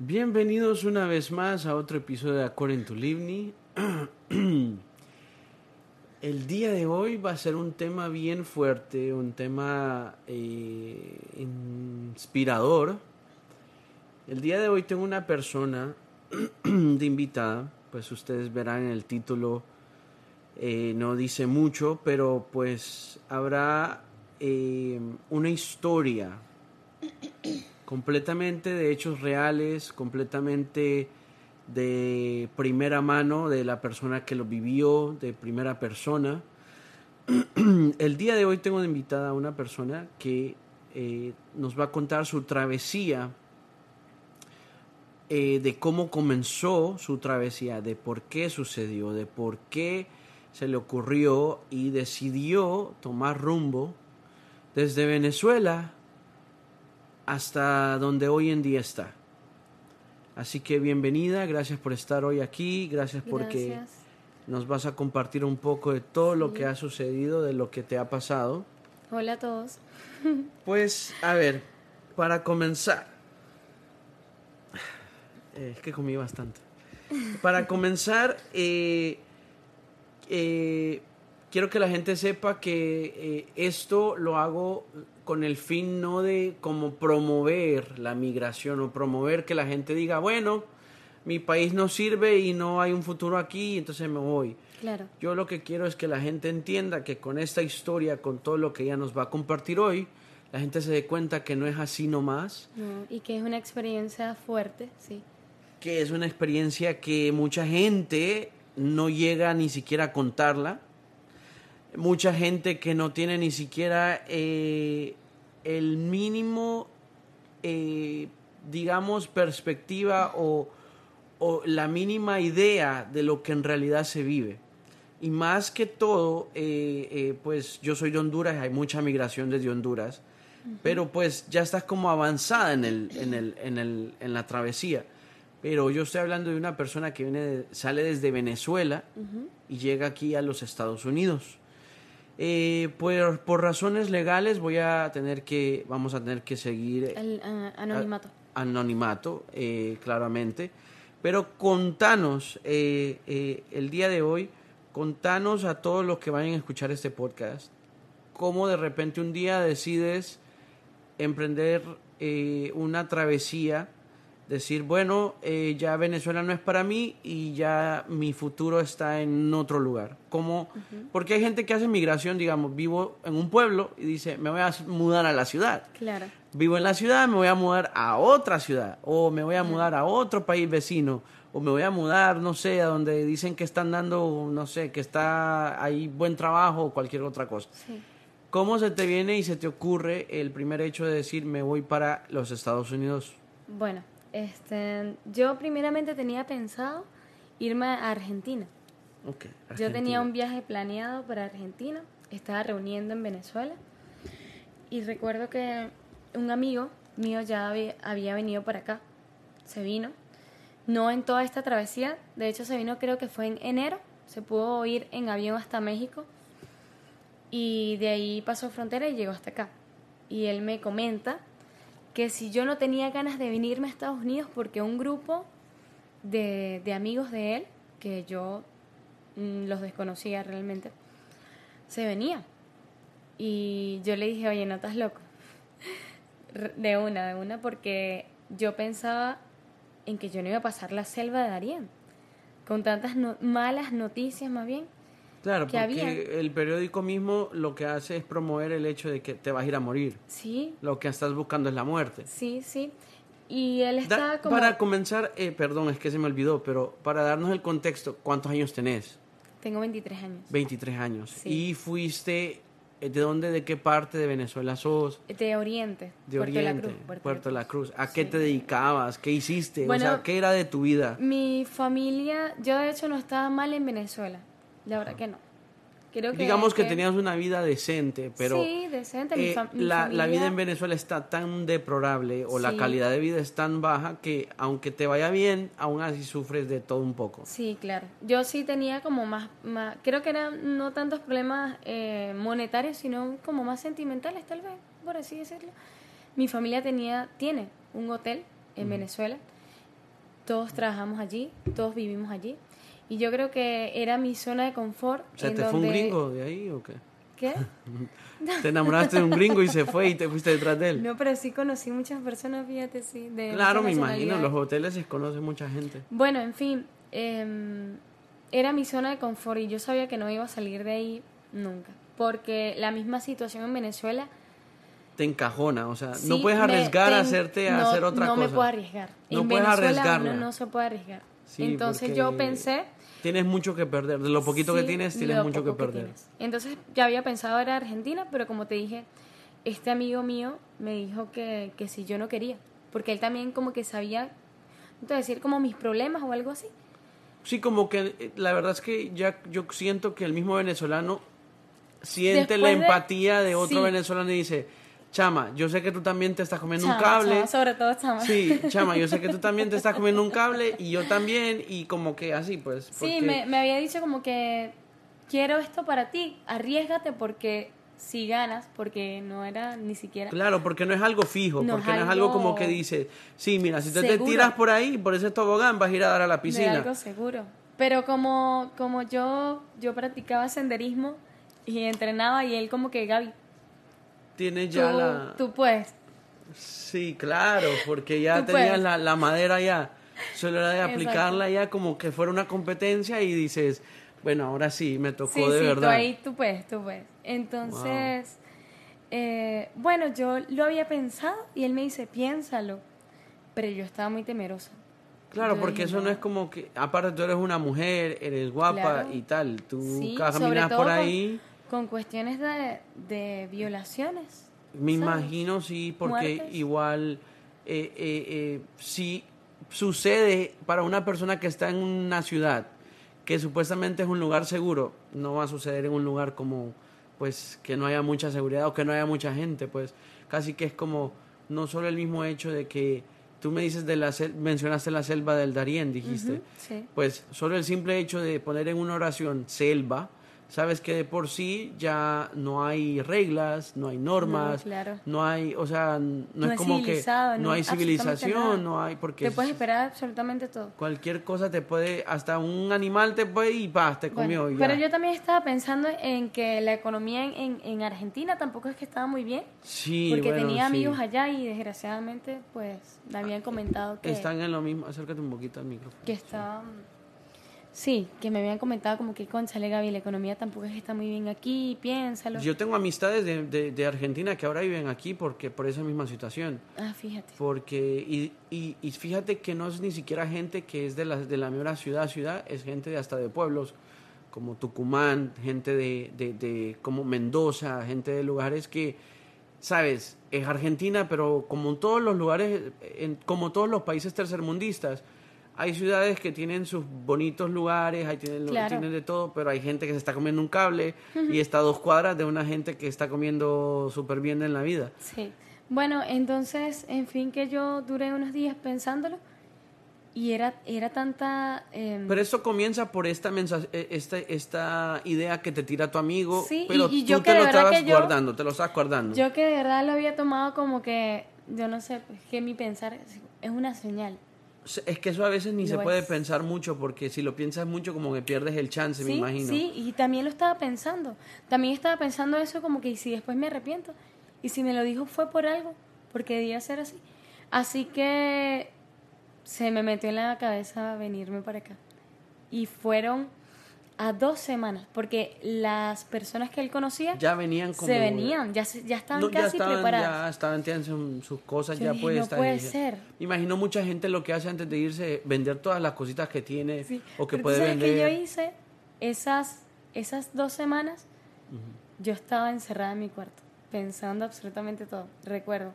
Bienvenidos una vez más a otro episodio de According to Livni. El día de hoy va a ser un tema bien fuerte, un tema eh, inspirador. El día de hoy tengo una persona de invitada, pues ustedes verán en el título, eh, no dice mucho, pero pues habrá eh, una historia completamente de hechos reales, completamente de primera mano de la persona que lo vivió, de primera persona. El día de hoy tengo de invitada a una persona que eh, nos va a contar su travesía, eh, de cómo comenzó su travesía, de por qué sucedió, de por qué se le ocurrió y decidió tomar rumbo desde Venezuela hasta donde hoy en día está. Así que bienvenida, gracias por estar hoy aquí, gracias, porque nos vas a compartir un poco de todo lo que ha sucedido, de lo que te ha pasado. Hola a todos. Pues, a ver, para comenzar, eh, es que comí bastante. Para comenzar, eh, eh, quiero que la gente sepa que esto lo hago con el fin no de como promover la migración o promover que la gente diga, bueno, mi país no sirve y no hay un futuro aquí, entonces me voy. Claro. Yo lo que quiero es que la gente entienda que con esta historia, con todo lo que ella nos va a compartir hoy, la gente se dé cuenta que no es así nomás. No, y que es una experiencia fuerte, sí. Que es una experiencia que mucha gente no llega ni siquiera a contarla mucha gente que no tiene ni siquiera eh, el mínimo, eh, digamos, perspectiva o, la mínima idea de lo que en realidad se vive. Y más que todo, eh, pues yo soy de Honduras, hay mucha migración desde Honduras, pero pues ya estás como avanzada en, el, en, el, en, el, en la travesía. Pero yo estoy hablando de una persona que viene sale desde Venezuela y llega aquí a los Estados Unidos. Eh, por razones legales voy a tener que, vamos a tener que seguir... El ah, anonimato. anonimato, eh, claramente. Pero contanos, eh, eh, el día de hoy, contanos a todos los que vayan a escuchar este podcast, cómo de repente un día decides emprender una travesía decir, bueno, eh, ya Venezuela no es para mí y ya mi futuro está en otro lugar. Como, Porque hay gente que hace migración, digamos, vivo en un pueblo y dice, me voy a mudar a la ciudad. Claro. Vivo en la ciudad, me voy a mudar a otra ciudad, o me voy a mudar a otro país vecino, o me voy a mudar, no sé, a donde dicen que están dando, no sé, que está ahí buen trabajo o cualquier otra cosa. Sí. ¿Cómo se te viene y se te ocurre el primer hecho de decir, me voy para los Estados Unidos? Bueno, este, yo primeramente tenía pensado irme a Argentina. Yo tenía un viaje planeado para Argentina, estaba reuniendo en Venezuela y recuerdo que un amigo mío ya había venido para acá, se vino, no en toda esta travesía, de hecho se vino creo que fue en enero, se pudo ir en avión hasta México y de ahí pasó frontera y llegó hasta acá. Y él me comenta que si yo no tenía ganas de venirme a Estados Unidos porque un grupo de, amigos de él, que yo mm, los desconocía realmente, se venía. Y yo le dije, oye, no estás loco. De una, de una, porque yo pensaba en que yo no iba a pasar la selva de Darien, con tantas malas noticias más bien. Claro, porque el periódico mismo lo que hace es promover el hecho de que te vas a ir a morir. Sí. Lo que estás buscando es la muerte. Sí, sí. Y él está como... Para comenzar, eh, perdón, es que se me olvidó, pero para darnos el contexto, ¿cuántos años tenés? Tengo 23 años. 23 años. Sí. ¿Y fuiste, eh, de dónde, de qué parte de Venezuela sos? De Oriente. De Puerto Oriente. La Cruz, Puerto, La Cruz. ¿A qué te dedicabas? ¿Qué hiciste? o sea, ¿qué era de tu vida? Mi familia, yo de hecho no estaba mal en Venezuela. La verdad que no. Creo que, Digamos que, tenías una vida decente, pero sí, decente. Eh, la, la, vida en Venezuela está tan deplorable o la calidad de vida es tan baja que aunque te vaya bien, aún así sufres de todo un poco. Sí, claro. Yo sí tenía como más, más creo que eran no tantos problemas eh, monetarios, sino como más sentimentales tal vez, por así decirlo. Mi familia tenía, tiene un hotel en Venezuela todos trabajamos allí, todos vivimos allí. Y yo creo que era mi zona de confort. O sea, ¿te fue un gringo de ahí o qué? ¿Qué? te enamoraste de un gringo y se fue y te fuiste detrás de él. No, pero sí conocí muchas personas, fíjate, sí. De claro, me imagino, los hoteles se conoce mucha gente. Bueno, en fin, eh, era mi zona de confort y yo sabía que no iba a salir de ahí nunca. Porque la misma situación en Venezuela te encajona, o sea, no puedes arriesgar a hacerte a hacer otra cosa. No me puedo arriesgar. No en puedes Venezuela no se puede arriesgar. Entonces yo pensé... Tienes mucho que perder, de lo poquito que tienes tienes mucho que perder. Entonces ya había pensado ir a Argentina, pero como te dije, este amigo mío me dijo que, que si yo no quería, porque él también como que sabía, entonces decir como mis problemas o algo así. Sí, como que eh, la verdad es que ya yo siento que el mismo venezolano siente la empatía de otro venezolano y dice, Chama, yo sé que tú también te estás comiendo un cable. sobre todo Chama. Sí, Chama, yo sé que tú también te estás comiendo un cable y yo también y como que así pues. Sí, me, me había dicho como que quiero esto para ti, arriesgate porque si ganas, porque no era ni siquiera... Claro, porque no es algo fijo, porque no es algo como que dice, sí, mira, si te tiras por ahí, por ese tobogán, vas a ir a dar a la piscina. Es algo seguro. Pero como, como yo, yo practicaba senderismo y entrenaba y él como que, Gaby... Tienes ya la... Tú puedes. Sí, claro, porque ya tenías la, la, madera ya. Solo era de aplicarla ya como que fuera una competencia y dices, bueno, ahora sí, me tocó de sí, verdad. Tú ahí, tú puedes, tú puedes. Entonces, eh, bueno, yo lo había pensado y él me dice, piénsalo. Pero yo estaba muy temerosa. Claro, porque eso no es como que, aparte tú eres una mujer, eres guapa y tal, tú caminas por ahí. Con, cuestiones de, de violaciones. Me imagino, sí, porque igual eh, eh, eh, si sucede para una persona que está en una ciudad que supuestamente es un lugar seguro, no va a suceder en un lugar como, pues, que no haya mucha seguridad o que no haya mucha gente, pues, casi que es como, no solo el mismo hecho de que tú me dices de la mencionaste la selva del Darién, dijiste, pues, solo el simple hecho de poner en una oración selva, sabes que de por sí ya no hay reglas, no hay normas, no, hay, o sea, no, es como que no, hay civilización, no hay porque te puedes esperar absolutamente todo. Cualquier cosa te puede, hasta un animal te puede y vas, te comió. Pero yo también estaba pensando en que la economía en, en, Argentina tampoco es que estaba muy bien. Sí, porque tenía amigos allá y desgraciadamente pues me habían comentado que están en lo mismo. Acércate un poquito al micrófono. Que estaban Sí, que me habían comentado como que, conchale Gaby, la economía tampoco es que está muy bien aquí, piénsalo. Yo tengo amistades de, de, Argentina que ahora viven aquí porque por esa misma situación. Ah, fíjate. Porque, y, y, y fíjate que no es ni siquiera gente que es de la, de la misma ciudad ciudad, es gente de hasta de pueblos como Tucumán, gente de, de, de como Mendoza, gente de lugares que, sabes, es Argentina, pero como en todos los lugares, en, como todos los países tercermundistas, hay ciudades que tienen sus bonitos lugares, hay tienen, tienen de todo, pero hay gente que se está comiendo un cable y está a dos cuadras de una gente que está comiendo súper bien en la vida. Sí. Bueno, entonces, en fin, que yo duré unos días pensándolo y era, era tanta... Em, pero eso comienza por esta, e, esta, esta idea que te tira tu amigo, sí, pero y, tú yo te lo estabas guardando, te lo estabas guardando. Yo que de verdad lo había tomado como que, yo no sé, pues, que mi pensar es una señal. Es que eso a veces ni se puede pensar mucho porque si lo piensas mucho como que pierdes el chance, me imagino. Sí, y también lo estaba pensando. También estaba pensando eso como que si después me arrepiento y si me lo dijo fue por algo, porque debía ser así. Así que se me metió en la cabeza venirme para acá. Y fueron a dos semanas, porque las personas que él conocía ya venían como se venían, ya, ya estaban casi preparadas. Ya estaban teniendo sus cosas ya puestas. No puede ser. Imagino mucha gente lo que hace antes de irse, vender todas las cositas que tiene o que puede sabes vender. que yo hice esas, esas dos semanas? Yo estaba encerrada en mi cuarto, pensando absolutamente todo, recuerdo.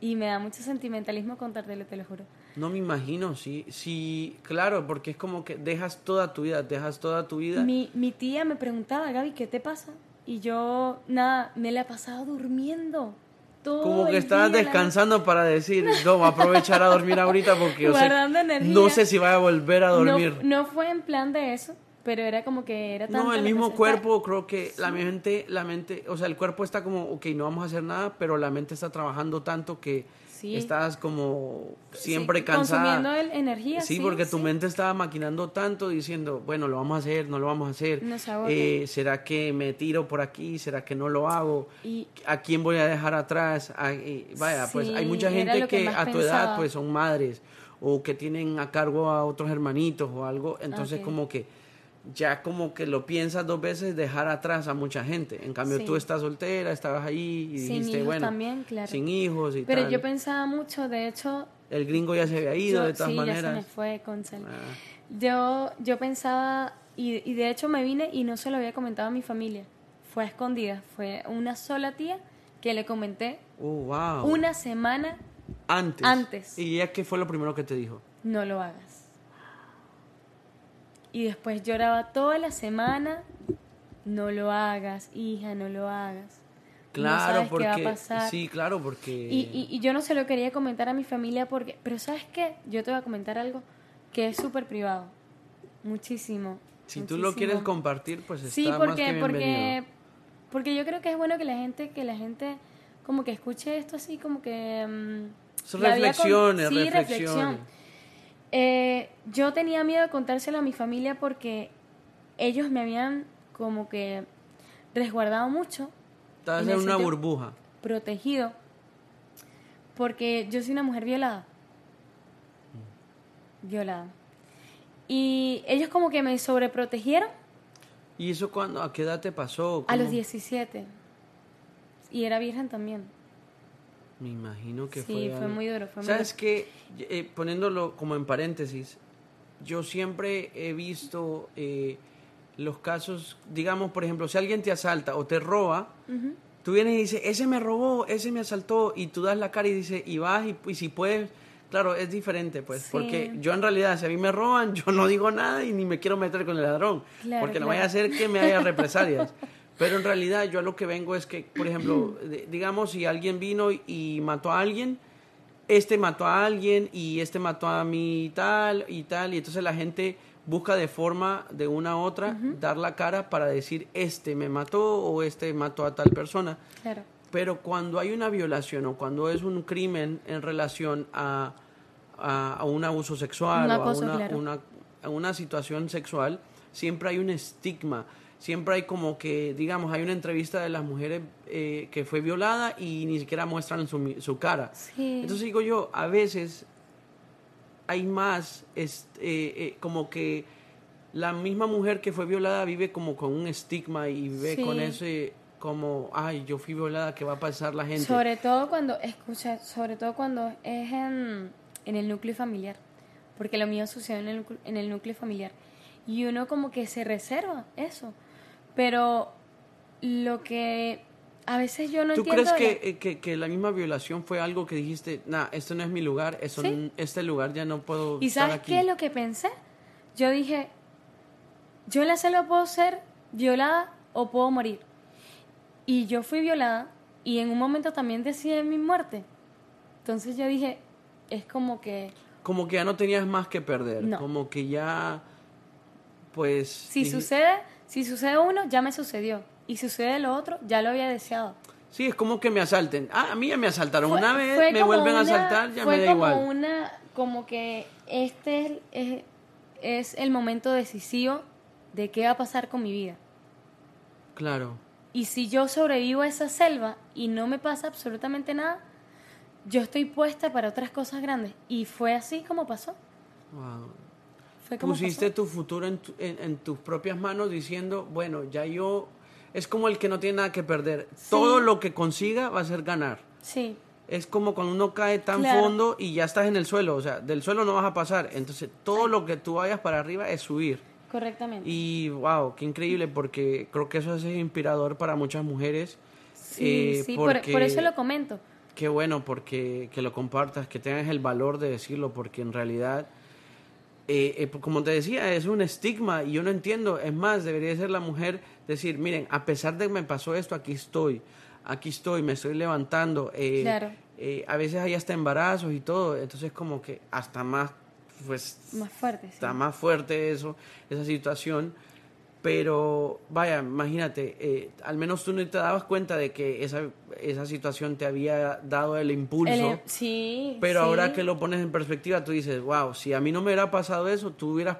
Y me da mucho sentimentalismo contártelo, te lo juro. No me imagino, sí, sí, claro, porque es como que dejas toda tu vida, dejas toda tu vida. Mi, mi tía me preguntaba, Gaby, ¿qué te pasa? Y yo, nada, me la he pasado durmiendo. Todo como que estabas descansando para decir, no, voy a aprovechar a dormir ahorita porque yo sé, no sé si voy a volver a dormir. No, fue en plan de eso, pero era como que era No, el mismo cuerpo, creo que la mente, la mente, o sea, el cuerpo está como, ok, no vamos a hacer nada, pero la mente está trabajando tanto que Estás como siempre cansada. Consumiendo energía. Sí, porque tu mente estaba maquinando tanto diciendo, bueno, lo vamos a hacer, no lo vamos a hacer. eh, ¿Será que me tiro por aquí? ¿Será que no lo hago? Y, ¿A quién voy a dejar atrás? Ah, vaya, pues hay mucha gente que, a tu edad pues son madres o que tienen a cargo a otros hermanitos o algo. Entonces como que ya como que lo piensas dos veces dejar atrás a mucha gente. En cambio, tú estás soltera, estabas ahí y sin dijiste, bueno, también, claro. sin hijos y Pero yo pensaba mucho, de hecho... El gringo ya se había ido de todas maneras. Sí, ya se me fue con ah. Yo, yo pensaba, y, y de hecho me vine y no se lo había comentado a mi familia. Fue a escondida. Fue una sola tía que le comenté oh, wow. una semana antes. antes. ¿Y ella qué fue lo primero que te dijo? No lo hagas y después lloraba toda la semana, no lo hagas, hija, no lo hagas. Claro, porque sí, claro, porque y, y, yo no se lo quería comentar a mi familia porque, pero sabes qué, yo te voy a comentar algo que es súper privado, muchísimo. Si tú lo quieres compartir, pues está sí, porque, más que porque, porque yo creo que es bueno que la gente, que la gente como que escuche esto así, como que mm, reflexiones, sí, reflexiones. Eh, yo tenía miedo de contárselo a mi familia porque ellos me habían como que resguardado mucho. Estabas en, una burbuja. Protegido. Porque yo soy una mujer violada. Violada. Y ellos como que me sobreprotegieron. ¿Y eso cuando, a qué edad te pasó? A los 17. Y era virgen también. Me imagino que fue. Sí, fue muy duro. Fue ¿Sabes qué? Eh, poniéndolo como en paréntesis, yo siempre he visto eh, los casos, digamos, por ejemplo, si alguien te asalta o te roba, tú vienes y dices, ese me robó, ese me asaltó, y tú das la cara y dices, y vas, y, si puedes. Claro, es diferente, pues, porque yo en realidad, si a mí me roban, yo no digo nada y ni me quiero meter con el ladrón, porque no vaya a hacer que me haya represalias. Pero en realidad yo a lo que vengo es que, por ejemplo, digamos, si alguien vino y mató a alguien, este mató a alguien y este mató a mí y tal y tal, y entonces la gente busca de forma de una a otra dar la cara para decir este me mató o este mató a tal persona. Claro. Pero cuando hay una violación o cuando es un crimen en relación a, a, un abuso sexual o a una, una, a una situación sexual, siempre hay un estigma siempre hay como que, digamos, hay una entrevista de las mujeres eh, que fue violada y ni siquiera muestran su, su cara. Entonces digo yo, a veces hay más, es, eh, eh, como que la misma mujer que fue violada vive como con un estigma y vive con ese como, ay, yo fui violada, ¿qué va a pasar la gente? Sobre todo cuando, escucha, sobre todo cuando es en, en el núcleo familiar, porque lo mío sucedió en el, en el núcleo familiar. Y uno como que se reserva eso. Pero lo que a veces yo no ¿Tú entiendo... ¿Tú crees que, que, que, la misma violación fue algo que dijiste, nah, esto no es mi lugar, eso, este lugar ya no puedo ¿Y sabes qué es lo que pensé? Yo dije, yo en la selva puedo ser violada o puedo morir. Y yo fui violada y en un momento también decidí mi muerte. Entonces yo dije, es como que... Como que ya no tenías más que perder, como que ya, pues... Si sucede si sucede uno, ya me sucedió. Y si sucede lo otro, ya lo había deseado. Sí, es como que me asalten. Ah, a mí ya me asaltaron una vez, me vuelven a asaltar, ya me da como Una, como que este es, es, el momento decisivo de qué va a pasar con mi vida. Claro. Y si yo sobrevivo a esa selva y no me pasa absolutamente nada, yo estoy puesta para otras cosas grandes. Y fue así como pasó. Wow pusiste tu futuro en, en, tus propias manos diciendo, bueno, ya yo, es como el que no tiene nada que perder. Todo lo que consiga va a ser ganar. Sí. Es como cuando uno cae tan fondo y ya estás en el suelo, o sea, del suelo no vas a pasar. Entonces, todo lo que tú vayas para arriba es subir. Correctamente. Y wow, qué increíble, porque creo que eso es inspirador para muchas mujeres. Sí, eh, sí, por, por, eso lo comento. Qué bueno, porque que lo compartas, que tengas el valor de decirlo, porque en realidad eh, eh, pues, como te decía, es un estigma y yo no entiendo. Es más, debería ser la mujer decir, miren, a pesar de que me pasó esto, aquí estoy, aquí estoy, me estoy levantando. Eh, claro. a veces hay hasta embarazos y todo, entonces como que hasta más, pues... Más fuerte. Está más fuerte eso, esa situación. Pero vaya, imagínate, eh, al menos tú no te dabas cuenta de que esa, esa situación te había dado el impulso. sí. Pero ahora que lo pones en perspectiva, tú dices, wow, si a mí no me hubiera pasado eso, tú hubieras,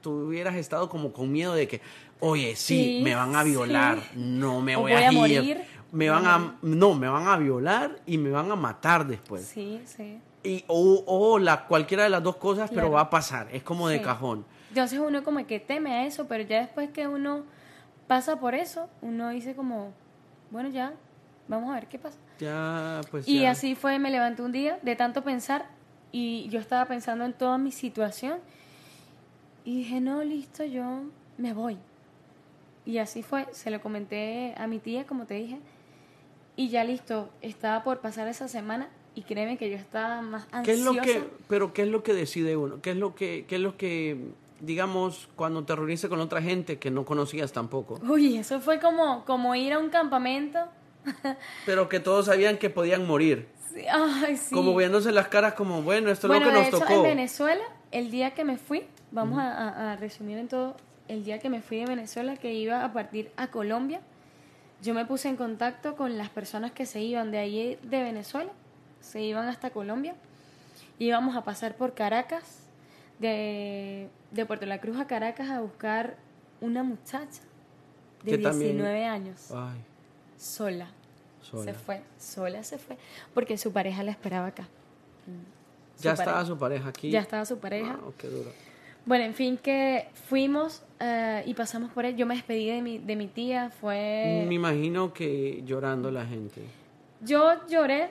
tú hubieras estado como con miedo de que, oye, sí, me van a violar, no me voy, a, morir. Me van a, no, me van a violar y me van a matar después. Sí, sí. Y, o, o la, cualquiera de las dos cosas, pero va a pasar, es como de cajón. Entonces uno como que teme a eso, pero ya después que uno pasa por eso, uno dice como, bueno, ya, vamos a ver qué pasa. Ya, pues Y así fue, me levanté un día de tanto pensar y yo estaba pensando en toda mi situación y dije, no, listo, yo me voy. Y así fue, se lo comenté a mi tía, como te dije, y ya listo, estaba por pasar esa semana y créeme que yo estaba más ansiosa. ¿Qué es lo que, pero qué es lo que decide uno? ¿Qué es lo que, qué es lo que digamos, cuando te reuniste con otra gente que no conocías tampoco? Uy, eso fue como, como ir a un campamento. Pero que todos sabían que podían morir. Sí, ay, sí. Como viéndose las caras como, bueno, esto es lo que nos tocó. En Venezuela, el día que me fui, vamos a, a, resumir en todo, el día que me fui de Venezuela, que iba a partir a Colombia, yo me puse en contacto con las personas que se iban de ahí de Venezuela, se iban hasta Colombia, íbamos a pasar por Caracas, de, de Puerto La Cruz a Caracas a buscar una muchacha de 19 años. Sola. Se fue, sola se fue, porque su pareja la esperaba acá. ¿Ya estaba su pareja aquí? Ya estaba su pareja. qué duro. Bueno, en fin, que fuimos eh, y pasamos por él. Yo me despedí de mi, de mi tía, fue... Me imagino que llorando la gente. Yo lloré,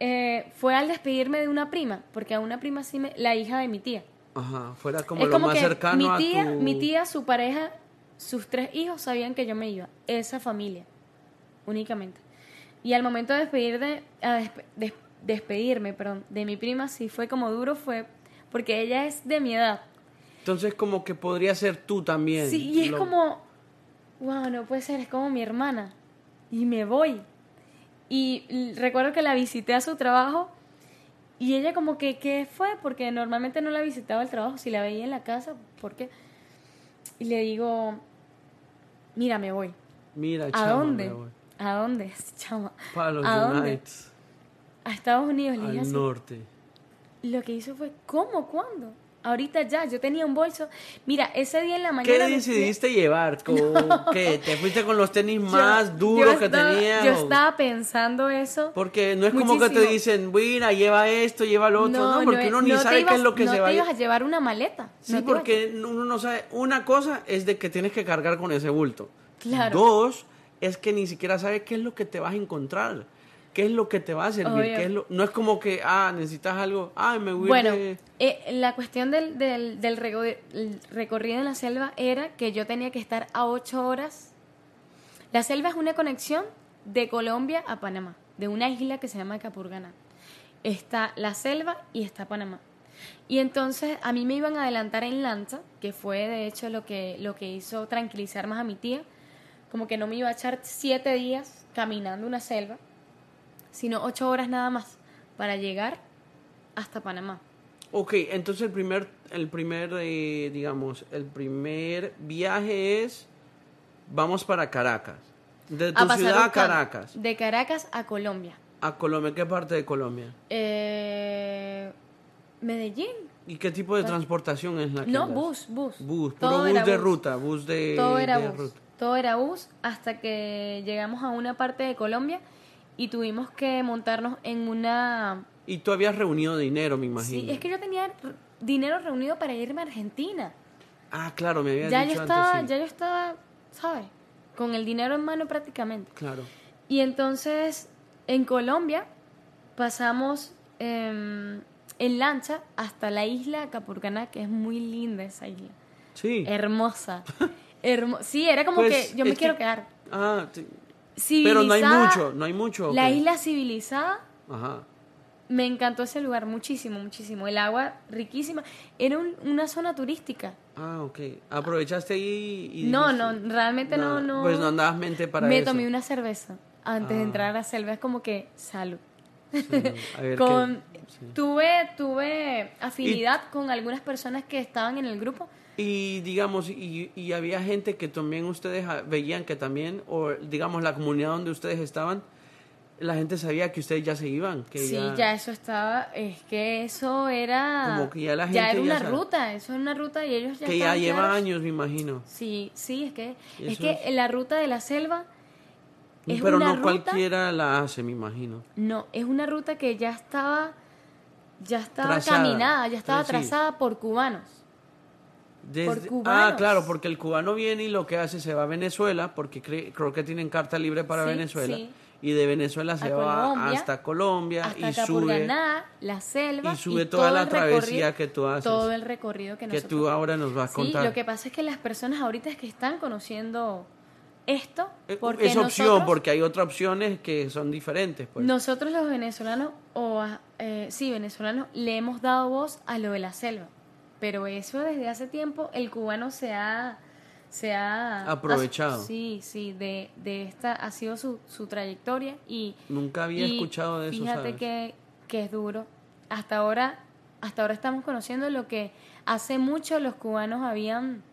eh, fue al despedirme de una prima, porque a una prima sí me... La hija de mi tía. Ajá, fuera como lo más cercano mi tía, a tu... Mi tía, su pareja, sus tres hijos sabían que yo me iba. Esa familia, únicamente. Y al momento de, despedir de, despedirme perdón, de mi prima, sí fue como duro, fue porque ella es de mi edad. Entonces como que podría ser tú también. Sí, y es como, wow, no puede ser, es como mi hermana. Y me voy. Y recuerdo que la visité a su trabajo y ella como que, ¿qué fue? Porque normalmente no la visitaba el trabajo, si la veía en la casa, ¿por qué? Y le digo, mira, me voy. Mira, ¿A dónde? ¿A dónde, chama? Para los ¿A dónde? A Estados Unidos. Al le norte. Lo que hizo fue, ¿cómo? ¿Cuándo? Ahorita ya, yo tenía un bolso. Mira, ese día en la mañana. ¿Qué decidiste llevar? ¿Qué? ¿Te fuiste con los tenis más duros que tenías? Yo estaba pensando eso. Porque no es como que te dicen, mira, lleva esto, lleva lo otro. No, porque uno ni sabe qué es lo que se va a No te ibas a llevar una maleta. Sí, porque uno no sabe. Una cosa es de que tienes que cargar con ese bulto. Claro. Dos, es que ni siquiera sabes qué es lo que te vas a encontrar qué es lo que te va a servir, ¿Qué es lo, no es como que, ah, necesitas algo, ah, me voy Bueno, eh, la cuestión del, del, del recorrido en la selva era que yo tenía que estar a ocho horas. La selva es una conexión de Colombia a Panamá, de una isla que se llama Capurganá. Está la selva y está Panamá. Y entonces a mí me iban a adelantar en lancha, que fue de hecho lo que, lo que hizo tranquilizar más a mi tía, como que no me iba a echar siete días caminando una selva, sino ocho horas nada más para llegar hasta Panamá. Ok, entonces el primer, el primer eh, digamos, el primer viaje es, vamos para Caracas. De tu ciudad a Caracas. De Caracas a Colombia. ¿A Colombia? ¿Qué parte de Colombia? Eh, Medellín. ¿Y qué tipo de transportación es la que No, bus, bus. Bus, puro bus de ruta, bus de, Todo era bus. Ruta. Todo era bus hasta que llegamos a una parte de Colombia y tuvimos que montarnos en una... Y tú habías reunido dinero, me imagino. Sí, es que yo tenía dinero reunido para irme a Argentina. Ah, claro, me habías ya dicho yo estaba, antes, Ya yo estaba, ¿sabes? Con el dinero en mano prácticamente. Claro. Y entonces, en Colombia, pasamos em, en lancha hasta la isla Capurganá, que es muy linda esa isla. Sí. Hermosa. sí, era como pues, que yo me quiero quedar. Ah. Pero no hay mucho, no hay mucho. La isla civilizada. Ajá. Me encantó ese lugar muchísimo, muchísimo. El agua riquísima. Era una zona turística. Ah, ok. ¿Aprovechaste ahí y No, no, realmente no, no. Pues no andabas mente para me eso. Me tomé una cerveza antes de ah. entrar a la selva. Es como que salud. Con, tuve, tuve afinidad con algunas personas que estaban en el grupo. Y digamos, y, y había gente que también ustedes veían que también, o digamos la comunidad donde ustedes estaban, la gente sabía que ustedes ya se iban. Que sí, ya... eso estaba, es que eso era... Como que ya la gente... Ya era una ruta, eso era una ruta y ellos ya... Que ya lleva años, me imagino. Sí, sí, es que, es que la ruta de la selva... Es Pero no cualquiera la hace, me imagino. No, es una ruta que ya estaba, ya estaba caminada, ya estaba trazada por cubanos. Por ah, claro, porque el cubano viene y lo que hace se va a Venezuela, porque creo que tienen carta libre para Venezuela. Sí y de Venezuela se va hasta Colombia y sube la selva y sube toda la travesía que tú haces todo el recorrido que, que tú ahora nos vas a contar sí, lo que pasa es que las personas ahorita es que están conociendo esto eh, porque es opción porque hay otras opciones que son diferentes pues. nosotros los venezolanos o eh, sí venezolanos le hemos dado voz a lo de la selva pero eso desde hace tiempo el cubano se ha se ha aprovechado. sí, sí, de, de esta ha sido su, su trayectoria y nunca había escuchado de eso. Fíjate que, que es duro. Hasta ahora, hasta ahora estamos conociendo lo que hace mucho los cubanos habían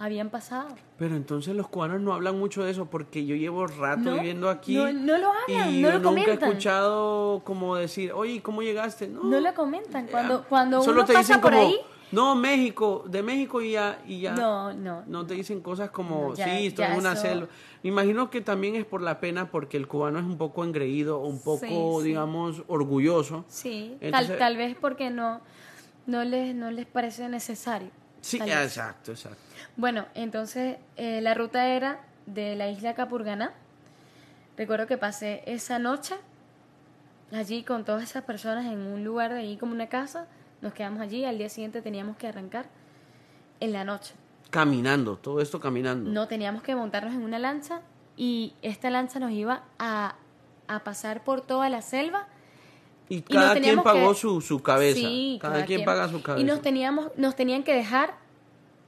habían pasado. Pero entonces los cubanos no hablan mucho de eso porque yo llevo rato viviendo aquí. No, no lo hablan, y no lo nunca he escuchado como decir, oye, ¿cómo llegaste? No, no lo comentan. Cuando, cuando Solo uno te pasa por ahí no, México, de México y ya, y ya. No, no. No te dicen cosas como, sí, estoy en una selva. Me imagino que también es por la pena porque el cubano es un poco engreído, un poco, digamos, orgulloso. Sí, tal, tal vez porque no, no, les, no les parece necesario. Sí, exacto, exacto. Bueno, entonces eh, la ruta era de la isla Capurganá. Recuerdo que pasé esa noche allí con todas esas personas en un lugar de ahí como una casa nos quedamos allí, al día siguiente teníamos que arrancar en la noche. Caminando, todo esto caminando. No, teníamos que montarnos en una lancha y esta lancha nos iba a, pasar por toda la selva. Y cada quien pagó su, su, cabeza. Sí, cada, quien, paga su cabeza. Y nos, teníamos, nos tenían que dejar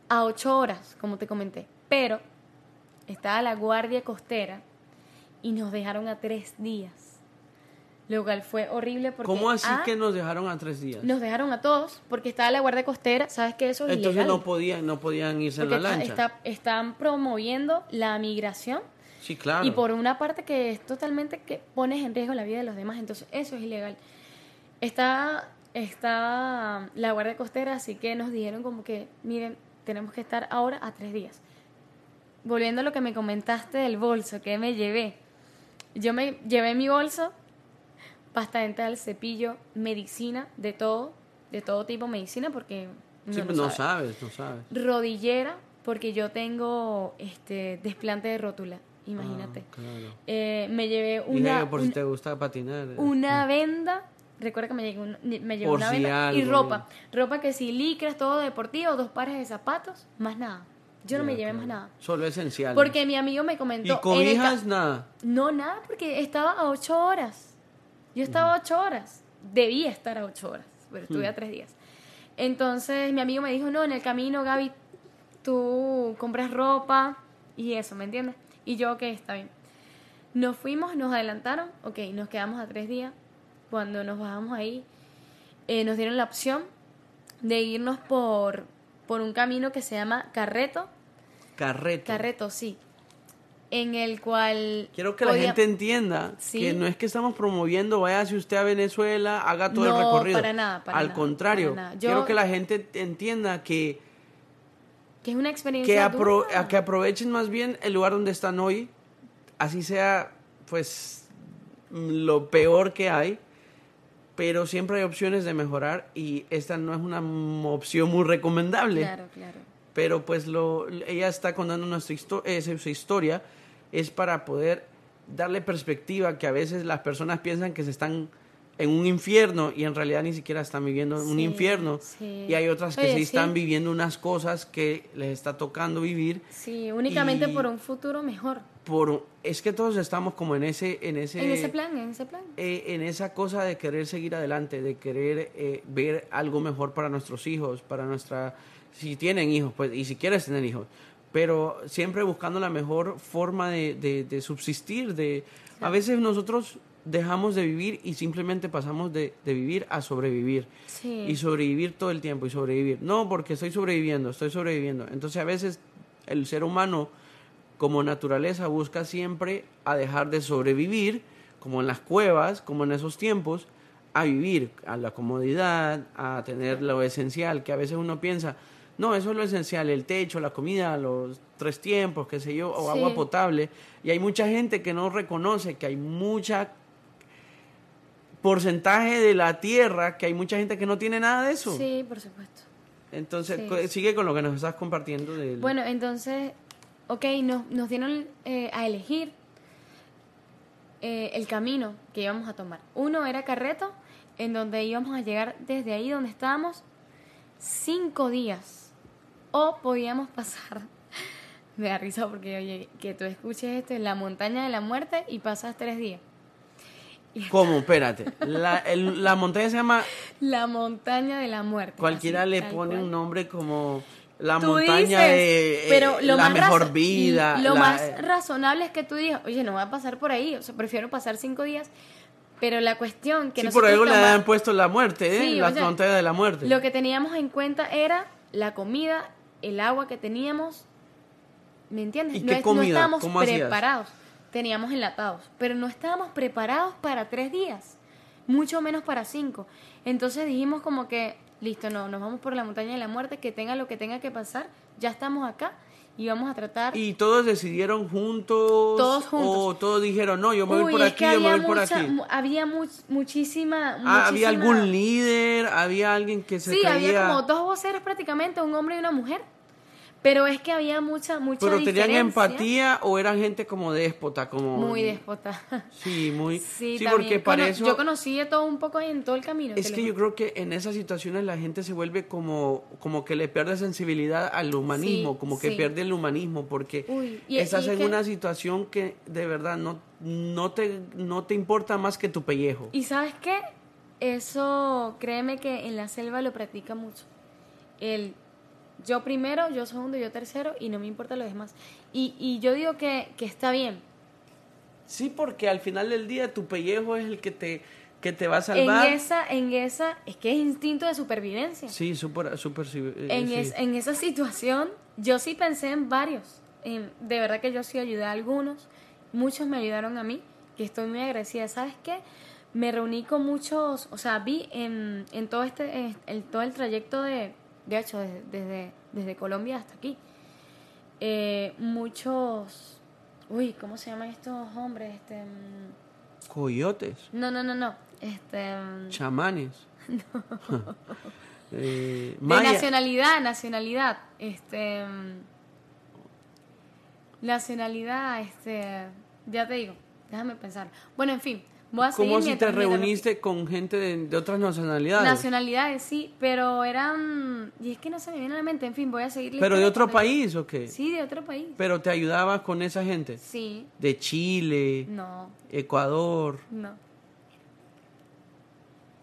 a ocho horas, como te comenté. Pero estaba la guardia costera y nos dejaron a tres días. Lo cual fue horrible porque... ¿Cómo así que nos dejaron a tres días? Nos dejaron a todos porque estaba la guardia costera, ¿sabes que eso es Entonces no podían, no podían irse en la lancha. están promoviendo la migración. Sí, claro. Y por una parte que es totalmente que pones en riesgo la vida de los demás, entonces eso es ilegal. Está, está la guardia costera, así que nos dijeron como que, miren, tenemos que estar ahora a tres días. Volviendo a lo que me comentaste del bolso que me llevé. Yo me llevé mi bolso pasta dental, cepillo, medicina, de todo, de todo tipo de medicina, porque no, no sabes, no sabes. Rodillera, porque yo tengo este desplante de rótula, imagínate. Ah, eh, me llevé una... por si te gusta patinar. Eh. Una venda, recuerda que me, llevé, me llevé una venda y ropa. Ropa que si licras, todo deportivo, dos pares de zapatos, más nada. Yo no me llevé más nada. Solo esencial. Porque mi amigo me comentó... ¿Y cobijas nada? No, nada, porque estaba a ocho horas. Yo estaba ocho horas, debía estar a ocho horas, pero estuve a tres días. Entonces mi amigo me dijo, no, en el camino, Gaby, tú compras ropa y eso, ¿me entiendes? Y yo, ok, está bien. Nos fuimos, nos adelantaron, ok, nos quedamos a tres días. Cuando nos bajamos ahí, eh, nos dieron la opción de irnos por, por un camino que se llama Carreto. Carreto. Carreto, sí en el cual... Quiero que la gente entienda que no es que estamos promoviendo, vaya si usted a Venezuela, haga todo el recorrido. para nada, para Al contrario, quiero que la gente entienda que... Que es una experiencia que, que aprovechen más bien el lugar donde están hoy, así sea, pues, lo peor que hay, pero siempre hay opciones de mejorar y esta no es una opción muy recomendable. Claro, claro. Pero pues lo, ella está contando nuestra eh, su historia es para poder darle perspectiva que a veces las personas piensan que se están en un infierno y en realidad ni siquiera están viviendo un infierno. y hay otras que sí, están viviendo unas cosas que les está tocando vivir sí únicamente por un futuro mejor. por es que todos estamos como en ese en ese en ese plan en ese plan. eh, en esa cosa de querer seguir adelante de querer eh, ver algo mejor para nuestros hijos para nuestra si tienen hijos pues y si quieres tener hijos pero siempre buscando la mejor forma de, de, subsistir. De, A veces nosotros dejamos de vivir y simplemente pasamos de, vivir a sobrevivir. Y sobrevivir todo el tiempo y sobrevivir. No, porque estoy sobreviviendo, estoy sobreviviendo. Entonces a veces el ser humano como naturaleza busca siempre a dejar de sobrevivir, como en las cuevas, como en esos tiempos, a vivir, a la comodidad, a tener lo esencial, que a veces uno piensa, no, eso es lo esencial, el techo, la comida, los tres tiempos, qué sé yo, o agua potable. Y hay mucha gente que no reconoce que hay mucha porcentaje de la tierra, que hay mucha gente que no tiene nada de eso. Sí, por supuesto. Entonces, sigue con lo que nos estás compartiendo. Bueno, entonces, ok, nos, nos dieron eh, a elegir eh, el camino que íbamos a tomar. Uno era Carreto, en donde íbamos a llegar desde ahí donde estábamos cinco días. O podíamos pasar, me da risa porque, oye, que tú escuches esto en la montaña de la muerte y pasas tres días. ¿Cómo? Espérate. La, la montaña se llama... La montaña de la muerte. Cualquiera le pone un nombre como la montaña de pero eh, la mejor vida. Lo más razonable es que tú digas, oye, no voy a pasar por ahí, o sea, prefiero pasar cinco días. Pero la cuestión que Sí, por algo le han puesto la muerte, ¿eh? la montaña de la muerte. Lo que teníamos en cuenta era la comida, el agua que teníamos. ¿Me entiendes? ¿Y qué comida? no estábamos preparados. Teníamos enlatados, pero no estábamos preparados para tres días, mucho menos para cinco. Entonces dijimos como que listo, no, nos vamos por la montaña de la muerte, que tenga lo que tenga que pasar, ya estamos acá y vamos a tratar. ¿Y todos decidieron juntos? Todos juntos. ¿O todos dijeron, no, yo me voy por aquí, yo me voy por aquí? Había muchísima, ah, ¿Había algún líder? ¿Había alguien que se Sí, había como dos voceros prácticamente, un hombre y una mujer. Pero es que había mucha, mucha ¿Pero tenían empatía o eran gente como déspota? como Muy déspota. Sí, muy... Sí, porque para eso... Yo conocí de todo un poco en todo el camino. Es que yo creo que en esas situaciones la gente se vuelve como, como que le pierde sensibilidad al humanismo, como que pierde el humanismo, porque estás en una situación que de verdad no, no, te, no te importa más que tu pellejo. ¿Y sabes qué? Eso, créeme que en la selva lo practica mucho. El yo primero, yo segundo, yo tercero y no me importa lo demás. Y, y yo digo que, que está bien. Sí, porque al final del día tu pellejo es el que te, que te va a salvar. En esa, en esa, es que es instinto de supervivencia. Sí, super, super eh, en, en esa situación, yo sí pensé en varios. En, de verdad que yo sí ayudé a algunos. Muchos me ayudaron a mí, que estoy muy agradecida. ¿Sabes qué? Me reuní con muchos, o sea, vi en, en todo este, en todo el trayecto de, de hecho, desde, desde, Colombia hasta aquí. Eh, muchos, uy, ¿cómo se llaman estos hombres? Este, mm, Coyotes. No, no, no, no. Este, mm, Chamanes. eh, de nacionalidad, nacionalidad. Este, mm, nacionalidad, este, ya te digo, déjame pensar. Bueno, en fin, ¿Cómo si te reuniste con gente de, otras nacionalidades? Nacionalidades, sí, pero eran... Y es que no se me viene a la mente, en fin, voy a seguir... ¿Pero de otro país o qué? Sí, de otro país. ¿Pero te ayudabas con esa gente? Sí. ¿De Chile? No. ¿Ecuador? No.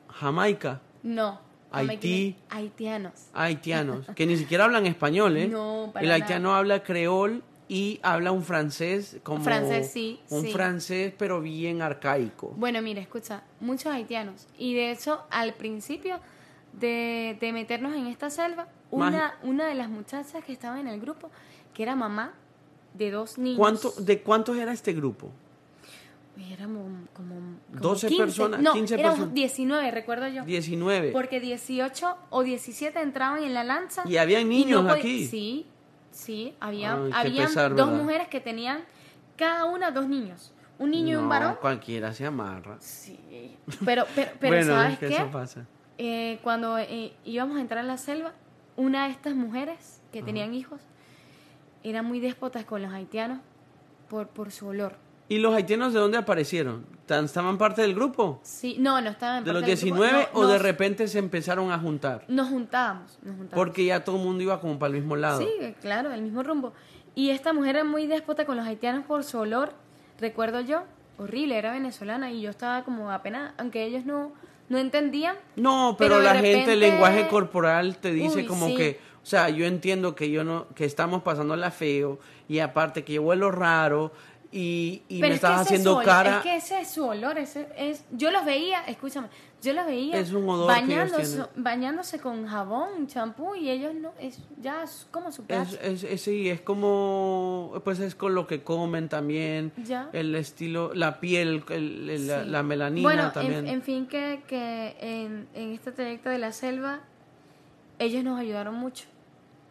¿Jamaica? No. Haití. Haitianos. Haitianos, que ni siquiera hablan español, ¿eh? No, para El haitiano habla creol y habla un francés como francés sí un francés pero bien arcaico bueno mira escucha muchos haitianos y de hecho al principio de, meternos en esta selva una una de las muchachas que estaba en el grupo que era mamá de dos niños ¿Cuánto, de cuántos era este grupo éramos como, como 12 personas, no, 15 éramos personas. 19, recuerdo yo. 19. Porque 18 o 17 entraban en la lanza. Y había niños aquí. Sí, Sí, había, dos mujeres que tenían cada una dos niños. Un niño y un varón. cualquiera se amarra. Sí, pero, pero, ¿sabes qué? Eh, cuando eh, íbamos a entrar a la selva, una de estas mujeres que tenían hijos eran muy déspotas con los haitianos por, por su olor. ¿Y los haitianos de dónde aparecieron? ¿Estaban parte del grupo? Sí, no, no estaban ¿De los 19 o de repente se empezaron a juntar? Nos juntábamos, nos juntábamos. Porque ya todo el mundo iba como para el mismo lado. Sí, claro, el mismo rumbo. Y esta mujer era muy déspota con los haitianos por su olor, recuerdo yo, horrible, era venezolana y yo estaba como apenas, aunque ellos no, no entendían. No, pero, la gente, el lenguaje corporal te dice como que, o sea, yo entiendo que yo no, que estamos pasando la feo y aparte que yo huelo raro y, y me estás haciendo cara. Es que ese es su olor, ese es, yo los veía, escúchame, yo los veía bañándose, bañándose con jabón, champú y ellos no, es ya es como su casa. Es, es, sí, es como, pues es con lo que comen también, el estilo, la piel, la, melanina también. En, en fin, que, que en, en este trayecto de la selva, ellos nos ayudaron mucho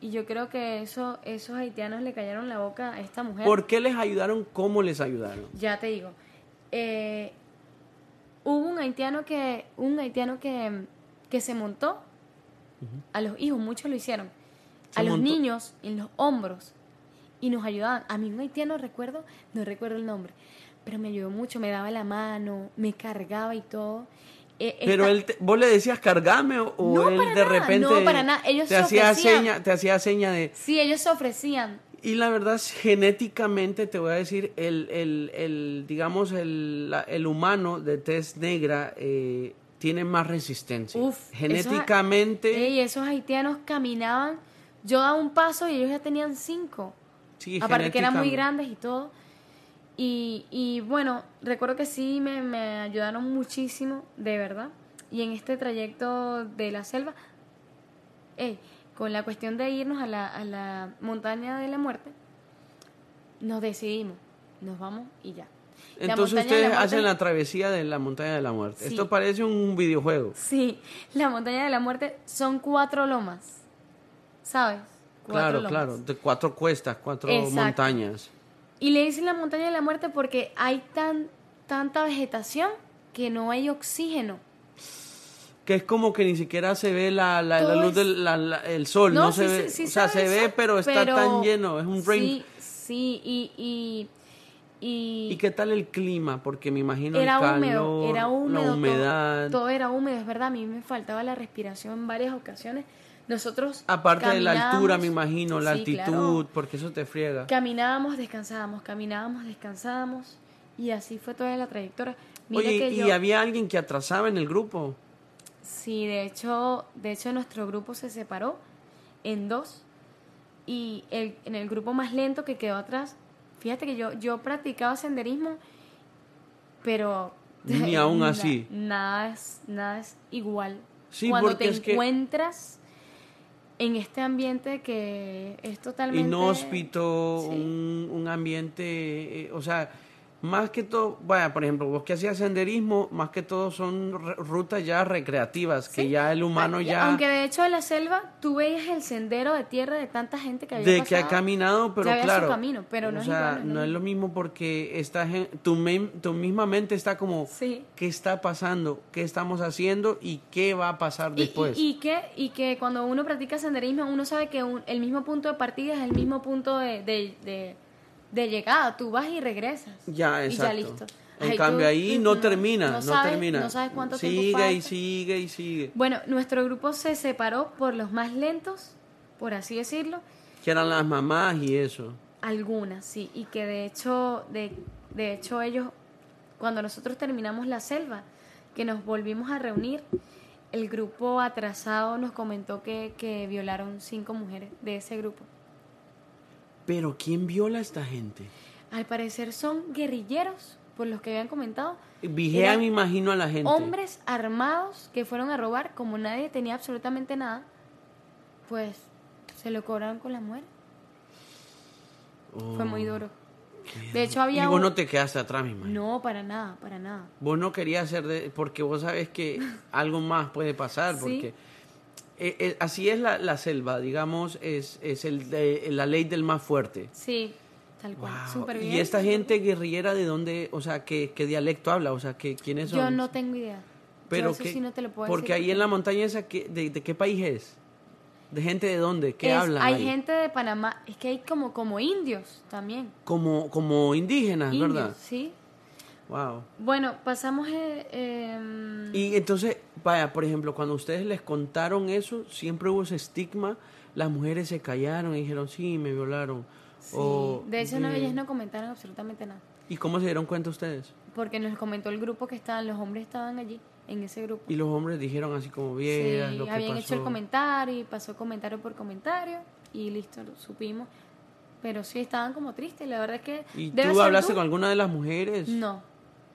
y yo creo que eso, esos haitianos le cayeron la boca a esta mujer. ¿Por qué les ayudaron? ¿Cómo les ayudaron? Ya te digo. Eh, hubo un haitiano que, un haitiano que, que se montó a los hijos, muchos lo hicieron, a los niños en los hombros y nos ayudaban. A mí un haitiano recuerdo, no recuerdo el nombre, pero me ayudó mucho, me daba la mano, me cargaba y todo. Eh, Pero él, vos le decías cargame o, él de repente no para nada. Ellos te hacía seña, te hacía seña de Sí, ellos se ofrecían. Y la verdad genéticamente te voy a decir el, el, el digamos el, el, humano de tez negra eh, tiene más resistencia. Uf, genéticamente. y esos haitianos caminaban, yo daba un paso y ellos ya tenían cinco. Sí, Aparte que eran muy grandes y todo. Y, y bueno, recuerdo que sí me, me ayudaron muchísimo, de verdad. Y en este trayecto de la selva, con la cuestión de irnos a la, a la montaña de la muerte, nos decidimos, nos vamos y ya. Entonces ustedes hacen la travesía de la montaña de la muerte. Esto parece un videojuego. Sí, la montaña de la muerte son cuatro lomas, ¿sabes? claro, claro, de cuatro cuestas, cuatro montañas. Y le dicen la montaña de la muerte porque hay tan, tanta vegetación que no hay oxígeno. Que es como que ni siquiera se ve la, la, luz del sol, no, se ve, o sea, se ve, pero está tan lleno, es un rain. Sí, sí, y, y, y, y... qué tal el clima? Porque me imagino era el calor, húmedo, era húmedo, la humedad. todo, era húmedo, es verdad, a mí me faltaba la respiración en varias ocasiones nosotros. Aparte de la altura, me imagino, la altitud, porque eso te friega. Caminábamos, descansábamos, caminábamos, descansábamos. Y así fue toda la trayectoria. Oye, ¿y había alguien que atrasaba en el grupo? Sí, de hecho, de hecho nuestro grupo se separó en dos. Y el, en el grupo más lento que quedó atrás, fíjate que yo, yo practicaba senderismo, pero... Ni aún así. Nada es, nada es igual. Sí, Cuando te encuentras en este ambiente que es totalmente... Inhóspito, un, un, ambiente, eh, o sea, más que todo, vaya, por ejemplo, vos que hacías senderismo, más que todo son rutas ya recreativas, que ya el humano ya... Aunque de hecho en la selva tú veías el sendero de tierra de tanta gente que había De que ha caminado, pero claro... camino, pero no o sea, no, es lo mismo porque estás en, tu, tu misma mente está como, ¿qué está pasando? ¿Qué estamos haciendo? ¿Y qué va a pasar después? Y, que, y que cuando uno practica senderismo, uno sabe que el mismo punto de partida es el mismo punto de de llegada, tú vas y regresas. Ya, exacto. Y ya listo. En cambio ahí no, termina, no, sabes, termina. No sabes cuánto sigue tiempo falta. y sigue y sigue. Bueno, nuestro grupo se separó por los más lentos, por así decirlo. Que eran las mamás y eso. Algunas, sí, y que de hecho, de, de hecho ellos, cuando nosotros terminamos la selva, que nos volvimos a reunir, el grupo atrasado nos comentó que, que violaron cinco mujeres de ese grupo. Pero ¿quién viola a esta gente? Al parecer son guerrilleros, por los que habían comentado. Vigea, me imagino, a la gente. Hombres armados que fueron a robar, como nadie tenía absolutamente nada, pues se lo cobraron con la muerte. Fue muy oh, duro. De hecho había y vos no te quedaste atrás, mi No, para nada, para nada. Vos no querías hacer de... porque vos sabes que algo más puede pasar, porque eh, eh, así es la, la, selva, digamos, es, es el de, la ley del más fuerte. Sí, tal cual. Súper bien. ¿Y esta gente guerrillera de dónde, o sea, qué, qué dialecto habla? O sea, ¿qué, ¿quiénes son? Yo no tengo idea. Pero que, sí no te lo puedo Porque ahí en la montaña esa, de, de, qué país es? ¿De gente de dónde? ¿Qué hablan Hay gente de Panamá, es que hay como, como indios también. Como, como indígenas, indios, ¿verdad? Sí. Wow. Bueno, pasamos. Eh, em, y entonces, vaya, por ejemplo, cuando ustedes les contaron eso, siempre hubo ese estigma. Las mujeres se callaron y dijeron, sí, me violaron. Sí. de hecho, no, ellas no comentaron absolutamente nada. ¿Y cómo se dieron cuenta ustedes? Porque nos comentó el grupo que estaban, los hombres estaban allí, en ese grupo. Y los hombres dijeron así como, bien, sí, lo que habían hecho el comentario y pasó comentario por comentario y listo, lo supimos pero sí estaban como tristes. La verdad es que. ¿Y tú hablaste con alguna de las mujeres? No.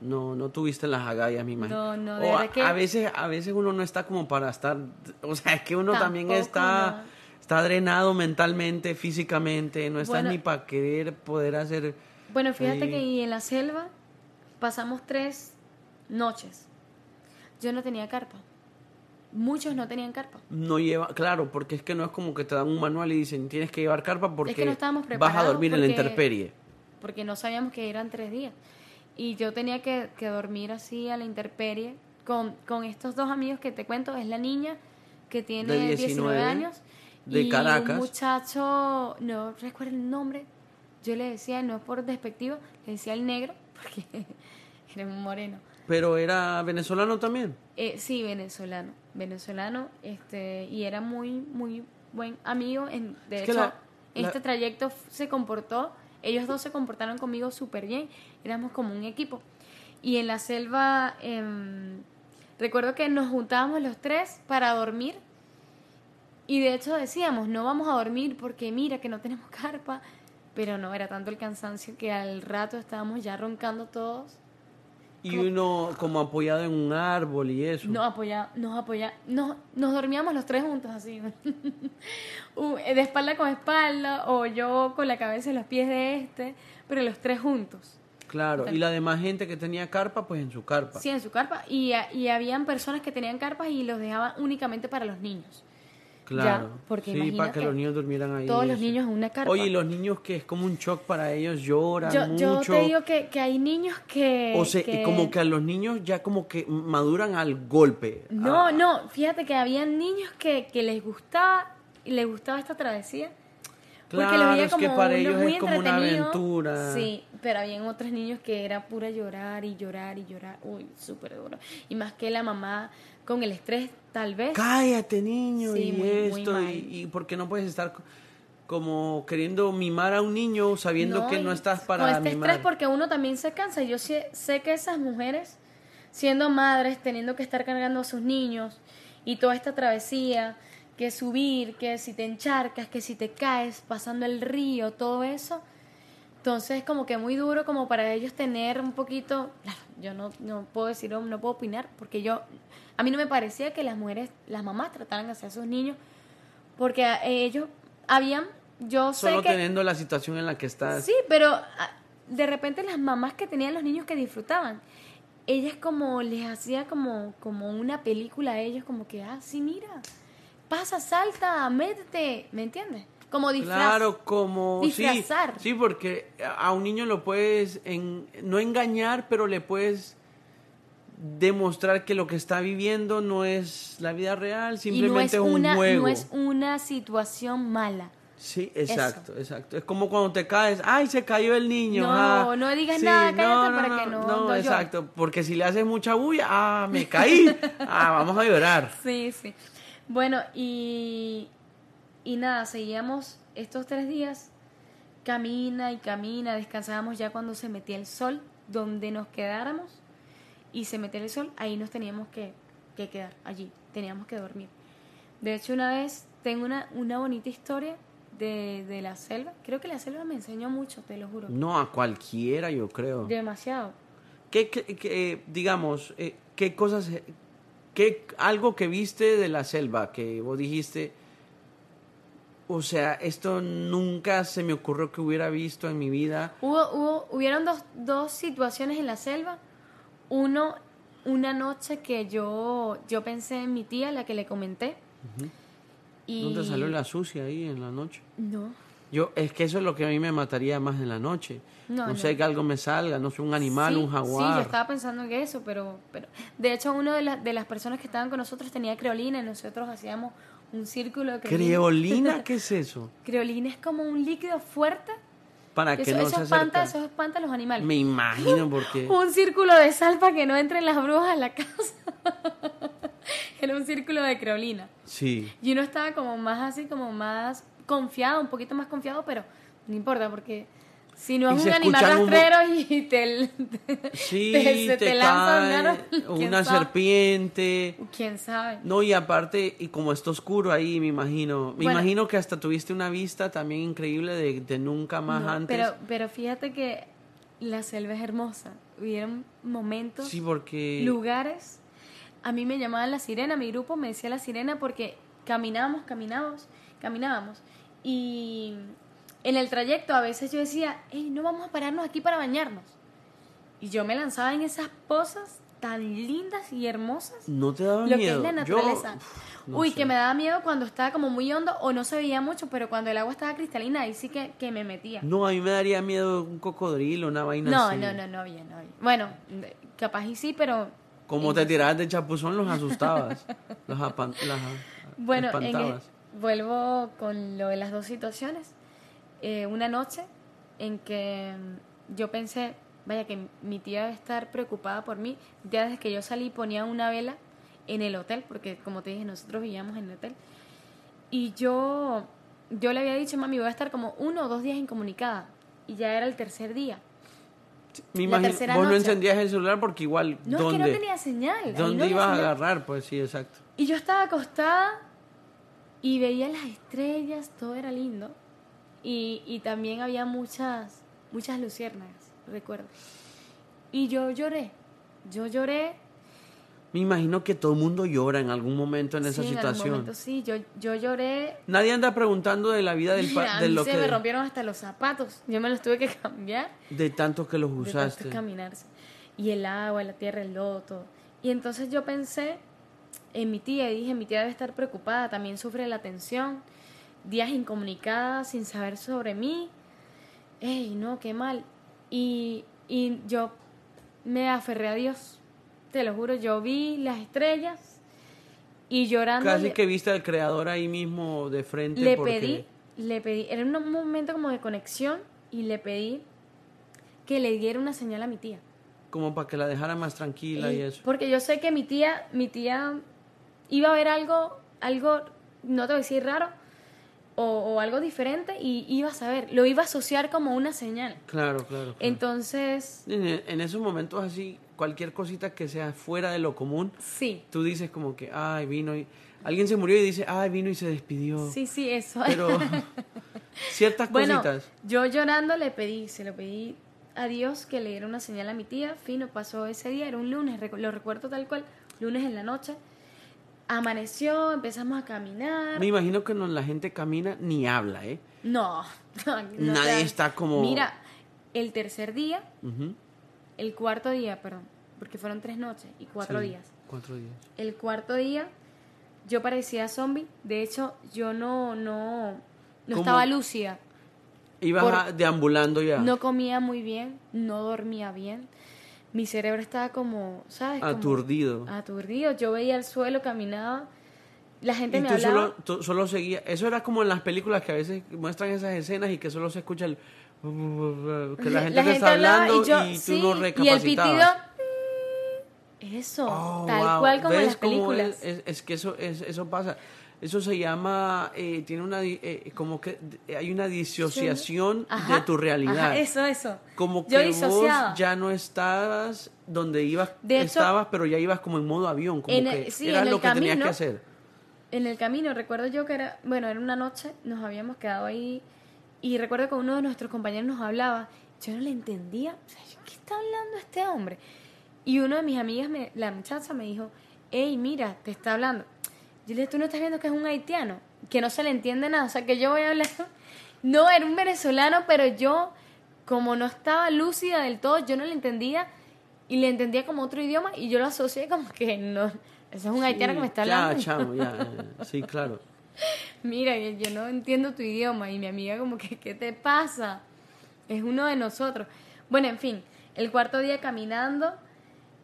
No, no tuviste las agallas, mi imagino. No, no, de que... a veces, a veces uno no está como para estar, o sea, es que uno también está, está drenado mentalmente, físicamente, no está ni para querer poder hacer. Bueno, fíjate que en la selva pasamos tres noches. Yo no tenía carpa. Muchos no tenían carpa. No lleva, claro, porque es que no es como que te dan un manual y dicen tienes que llevar carpa porque vas a dormir en la intemperie. Porque no sabíamos que eran tres días. Y yo tenía que, dormir así a la intemperie con, con, estos dos amigos que te cuento. Es la niña que tiene 19, años. De y un muchacho, no recuerdo el nombre. Yo le decía, no es por despectivo, le decía el negro, porque era un moreno. ¿Pero era venezolano también? Eh, sí, venezolano. Venezolano, este, y era muy, muy buen amigo. En, de hecho, este trayecto se comportó ellos dos se comportaron conmigo súper bien, éramos como un equipo. Y en la selva, em, recuerdo que nos juntábamos los tres para dormir. Y de hecho decíamos, no vamos a dormir porque mira que no tenemos carpa. Pero no, era tanto el cansancio que al rato estábamos ya roncando todos y uno como apoyado en un árbol y eso. No, apoya, nos apoya, nos, nos dormíamos los tres juntos así, de espalda con espalda o yo con la cabeza y los pies de este, pero los tres juntos. Claro, y la demás gente que tenía carpa, pues en su carpa. Sí, en su carpa. Y, y habían personas que tenían carpas y los dejaban únicamente para los niños. Claro. porque sí, para que, los niños durmieran ahí. Todos los niños en una carpa. Oye, los niños que es como un shock para ellos, lloran yo, mucho. Yo te digo que, que hay niños que... O sea, como que a los niños ya como que maduran al golpe. No, ah. no, fíjate que habían niños que, que les gustaba, les gustaba esta travesía. Claro, es que para ellos es como una aventura. Sí, pero habían otros niños que era pura llorar y llorar y llorar. Uy, súper duro. Y más que la mamá con el estrés, tal vez. Cállate, niño, y esto, y, porque no puedes estar como queriendo mimar a un niño sabiendo que no estás para con este estrés porque uno también se cansa. Yo sé, sé que esas mujeres, siendo madres, teniendo que estar cargando a sus niños y toda esta travesía, que subir, que si te encharcas, que si te caes pasando el río, todo eso. Entonces es como que muy duro como para ellos tener un poquito, yo no, no puedo decir, no puedo opinar, porque yo a mí no me parecía que las mujeres, las mamás trataran hacia sus niños, porque ellos habían, yo sé Solo teniendo la situación en la que estás. Sí, pero ah, de repente las mamás que tenían los niños que disfrutaban, ellas como les hacía como, como una película a ellos, como que, ah, sí, mira, pasa, salta, métete, ¿me entiendes? Como disfraz. Claro, como disfrazar. Sí, sí, porque a un niño lo puedes en, no engañar, pero le puedes demostrar que lo que está viviendo no es la vida real, simplemente es, un juego. No es una situación mala. Sí, exacto, exacto. Es como cuando te caes, ay, se cayó el niño. No, ah, no digas nada, cállate para que no. No, exacto, porque si le haces mucha bulla, ah, me caí, ah, vamos a llorar. Sí, sí. Bueno, y, y nada, seguíamos estos tres días, camina y camina, descansábamos ya cuando se metía el sol, donde nos quedáramos y se metía el sol, ahí nos teníamos que, quedar allí, teníamos que dormir. De hecho, una vez tengo una, una bonita historia de, la selva. Creo que la selva me enseñó mucho, te lo juro. No, a cualquiera, yo creo. Demasiado. ¿Qué, digamos, eh, qué cosas, qué, algo que viste de la selva que vos dijiste, o sea, esto nunca se me ocurrió que hubiera visto en mi vida? Hubo, hubo, hubieron dos, dos situaciones en la selva uno, una noche que yo, yo pensé en mi tía, la que le comenté. y... ¿No te salió la sucia ahí en la noche? No. Yo, es que eso es lo que a mí me mataría más en la noche. No, sé que algo me salga, no sé, un animal, un jaguar. Sí, yo estaba pensando en eso, pero, pero de hecho uno de, de las personas que estaban con nosotros tenía creolina y nosotros hacíamos un círculo de creolina. ¿Creolina? ¿Qué es eso? creolina es como un líquido fuerte para que no se espanta, Eso espanta a los animales. Me imagino porque... un círculo de sal para que no entren las brujas a la casa. Era un círculo de creolina. Sí. Y uno estaba como más así, como más confiado, un poquito más confiado, pero no importa porque Si no es un animal rastrero y te, sí, te, te, lanza una serpiente. ¿Quién sabe? No, y aparte, y como está oscuro ahí, me imagino. Me imagino que hasta tuviste una vista también increíble de, nunca más antes. Pero, pero fíjate que la selva es hermosa. Hubieron momentos, sí, porque... lugares. A mí me llamaban la sirena, mi grupo me decía la sirena porque caminábamos, caminábamos, caminábamos. Y en el trayecto a veces yo decía, hey, no vamos a pararnos aquí para bañarnos. Y yo me lanzaba en esas pozas tan lindas y hermosas. ¿No te daba miedo? Lo que es la naturaleza. Uy, que me daba miedo cuando estaba como muy hondo o no se veía mucho, pero cuando el agua estaba cristalina, ahí sí que, que me metía. No, a mí me daría miedo un cocodrilo, una vaina no, así. No, no, no, no bien, no Bueno, capaz y sí, pero... Como te tirabas de chapuzón, los asustabas. los apan las bueno, vuelvo con lo de las dos situaciones. Eh, una noche en que yo pensé, vaya que mi tía debe estar preocupada por mí. Ya desde que yo salí ponía una vela en el hotel, porque como te dije, nosotros vivíamos en el hotel. Y yo, yo le había dicho, mami, voy a estar como uno o dos días incomunicada. Y ya era el tercer día. Me imagino, vos no encendías el celular porque igual. No, es que no tenía señal. ¿Dónde ibas a agarrar? Pues sí, exacto. Y yo estaba acostada y veía las estrellas, todo era lindo. Y, y también había muchas, muchas luciérnagas, recuerdo. Y yo lloré, yo lloré. Me imagino que todo el mundo llora en algún momento en esa situación. En algún momento, sí, yo, yo lloré. Nadie anda preguntando de la vida del de lo se me rompieron hasta los zapatos. Yo me los tuve que cambiar. De tanto que los usaste. De caminarse. Y el agua, la tierra, el loto. Y entonces yo pensé en mi tía y dije, mi tía debe estar preocupada, también sufre la tensión días incomunicadas sin saber sobre mí. ¡Ey, no, qué mal! Y, y yo me aferré a Dios, te lo juro, yo vi las estrellas y llorando. Casi que viste al creador ahí mismo de frente. Le pedí, le pedí, era un momento como de conexión y le pedí que le diera una señal a mi tía. Como para que la dejara más tranquila y, eso. Porque yo sé que mi tía, mi tía iba a ver algo, algo, no te voy a decir raro, o, algo diferente y iba a saber, lo iba a asociar como una señal. Claro, claro. Entonces... En, esos momentos así, cualquier cosita que sea fuera de lo común, sí. tú dices como que, ay, vino y... Alguien se murió y dice, ay, vino y se despidió. Sí, sí, eso. Pero ciertas bueno, cositas. Yo llorando le pedí, se lo pedí a Dios que le diera una señal a mi tía. Fino, pasó ese día, era un lunes, lo recuerdo tal cual, lunes en la noche. Amaneció, empezamos a caminar. Me imagino que no, la gente camina ni habla, ¿eh? No. Nadie está como... Mira, el tercer día, el cuarto día, perdón, porque fueron tres noches y cuatro días. Cuatro días. El cuarto día yo parecía zombie. De hecho, yo no, no, no estaba lúcida. Ibas deambulando ya. No comía muy bien, no dormía bien mi cerebro estaba como, ¿sabes? Aturdido. aturdido. Yo veía el suelo, caminaba. La gente y me tú hablaba. Solo, tú solo seguía. Eso era como en las películas que a veces muestran esas escenas y que solo se escucha el. Que la gente, te está hablando y, tú no recapacitabas. Y el pitido. Eso, oh, tal cual como en las películas. Es, es, que eso, es, eso pasa. Eso se llama, eh, tiene una, eh, como que hay una disociación de tu realidad. eso, eso. Como que vos ya no estabas donde ibas, estabas, pero ya ibas como en modo avión, como que era lo que tenías que hacer. En el camino, recuerdo yo que era, bueno, era una noche, nos habíamos quedado ahí y recuerdo que uno de nuestros compañeros nos hablaba, yo no le entendía, ¿qué está hablando este hombre? Y uno de mis amigas, me, la muchacha, me dijo, hey, mira, te está hablando yo le dije, tú no estás viendo que es un haitiano, que no se le entiende nada, o sea, que yo voy a hablar. No, era un venezolano, pero yo, como no estaba lúcida del todo, yo no le entendía y le entendía como otro idioma y yo lo asocié como que no, eso es un haitiano que me está hablando. Ya, chamo, ya, sí, claro. Mira, yo no entiendo tu idioma y mi amiga como que, ¿qué te pasa? Es uno de nosotros. Bueno, en fin, el cuarto día caminando,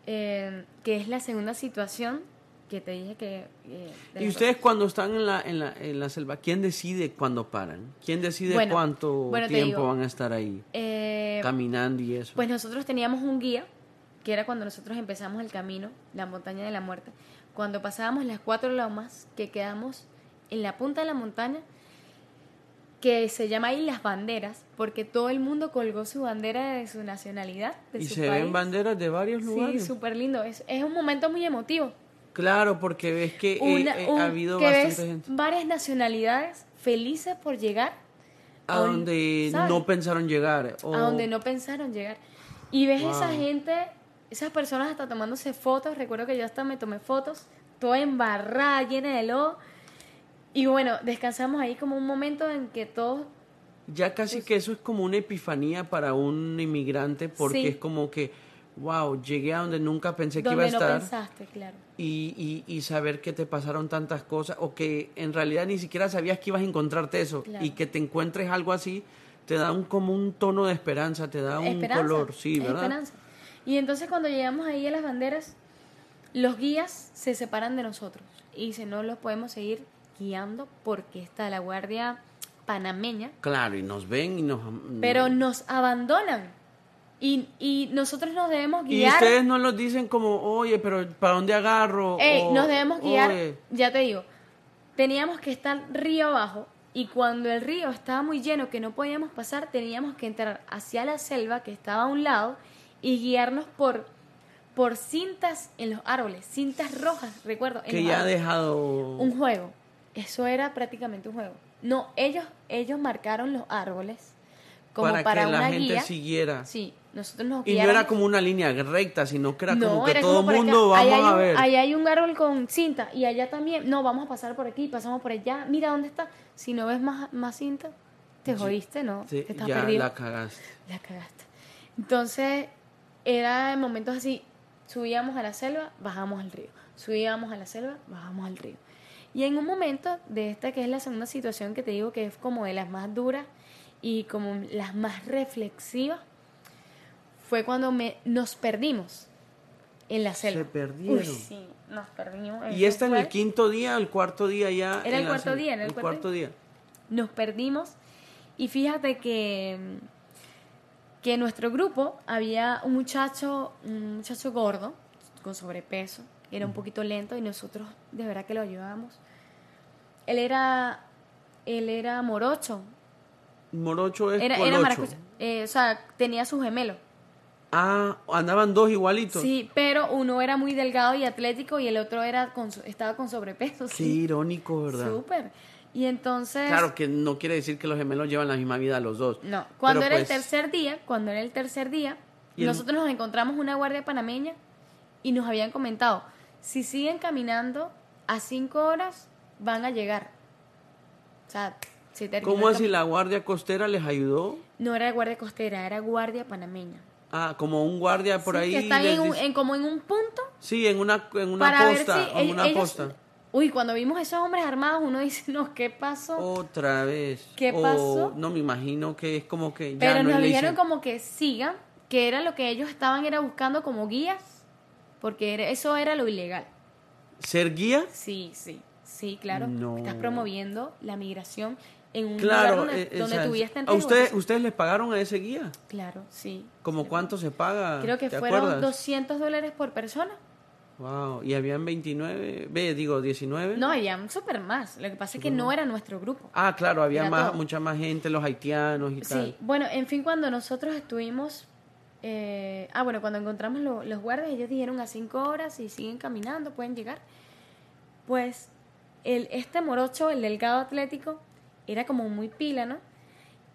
eh, que es la segunda situación, que te dije que... Eh, ¿Y ustedes cuando están en la, en, la, en la selva, quién decide cuándo paran? ¿Quién decide cuánto tiempo van a estar ahí eh, caminando y eso? Pues nosotros teníamos un guía, que era cuando nosotros empezamos el camino, la montaña de la muerte. Cuando pasábamos las cuatro lomas que quedamos en la punta de la montaña, que se llama ahí las banderas, porque todo el mundo colgó su bandera de su nacionalidad. y se ven banderas de varios lugares. Sí, súper lindo. Es, es un momento muy emotivo. Claro, porque ves que eh, eh, ha habido bastante gente. varias nacionalidades felices por llegar a donde no pensaron llegar. A donde no pensaron llegar. Y ves esa gente, esas personas hasta tomándose fotos. Recuerdo que yo hasta me tomé fotos, toda embarrada, llena de lodo. Y bueno, descansamos ahí como un momento en que todos... Ya casi que eso es como una epifanía para un inmigrante porque es como que, wow, llegué a donde nunca pensé que iba a estar. No pensaste, claro. Y, y, y, saber que te pasaron tantas cosas o que en realidad ni siquiera sabías que ibas a encontrarte eso y que te encuentres algo así te da un como un tono de esperanza, te da un color, sí, ¿verdad? Esperanza. Y entonces cuando llegamos ahí a las banderas, los guías se separan de nosotros y si no los podemos seguir guiando porque está la guardia panameña. Claro, y nos ven y nos... Pero nos abandonan. Y, y nosotros nos debemos guiar. Y ustedes no los dicen como, oye, pero ¿para dónde agarro? nos debemos guiar, ya te digo, teníamos que estar río abajo y cuando el río estaba muy lleno que no podíamos pasar, teníamos que entrar hacia la selva que estaba a un lado y guiarnos por por cintas en los árboles, cintas rojas, recuerdo. que ya ha dejado un juego. Eso era prácticamente un juego. No, ellos, ellos marcaron los árboles como para, que la gente siguiera. Sí, nosotros nos Y no era como una línea recta, sino que era como que todo el mundo vamos a ver. ahí hay un árbol con cinta y allá también. No, vamos a pasar por aquí, pasamos por allá. Mira dónde está. Si no ves más, más cinta, te jodiste, ¿no? Sí, te estás ya la cagaste. La cagaste. Entonces, era en momentos así. Subíamos a la selva, bajamos al río. Subíamos a la selva, bajamos al río. Y en un momento de esta que es la segunda situación que te digo que es como de las más duras y como las más reflexivas, fue cuando me, nos perdimos en la selva. Se perdieron. sí, nos perdimos. ¿Y esta en el quinto día o el cuarto día ya? Era el cuarto día, en el, cuarto, día. Nos perdimos y fíjate que que en nuestro grupo había un muchacho, un muchacho gordo, con sobrepeso, era un poquito lento y nosotros de verdad que lo ayudábamos él era, él era morocho. Morocho es era, era eh, o sea, tenía su gemelo. Ah, andaban dos igualitos. Sí, pero uno era muy delgado y atlético y el otro era con, estaba con sobrepeso. Qué irónico, ¿verdad? Súper. Y entonces... Claro que no quiere decir que los gemelos llevan la misma vida los dos. No, cuando era el pues tercer día, cuando era el tercer día, nosotros nos encontramos una guardia panameña y nos habían comentado, si siguen caminando a cinco horas, van a llegar. O sea, si ¿Cómo así la guardia costera les ayudó? No era guardia costera, era guardia panameña. Ah, como un guardia por ahí. Que están en, como en un punto. Sí, en una, en una posta. en una posta. Uy, cuando vimos esos hombres armados, uno dice, no, ¿qué pasó? Otra vez. ¿Qué pasó? No, me imagino que es como que ya Pero no nos dijeron como que sigan, que era lo que ellos estaban era buscando como guías, porque eso era lo ilegal. ¿Ser guía? Sí, sí. Sí, claro. Estás promoviendo la migración en un lugar donde, eh, tuviste ¿A ustedes, ustedes les pagaron a ese guía? Claro, sí. ¿Cómo cuánto se paga? Creo que fueron 200 dólares por persona. Wow, y habían 29, ve, digo 19. No, habían súper más. Lo que pasa es que no era nuestro grupo. Ah, claro, había más, mucha más gente, los haitianos y tal. Sí, bueno, en fin, cuando nosotros estuvimos, eh, ah, bueno, cuando encontramos los guardias, ellos dijeron a 5 horas y siguen caminando, pueden llegar. Pues el, este morocho, el delgado atlético, era como muy pila, ¿no?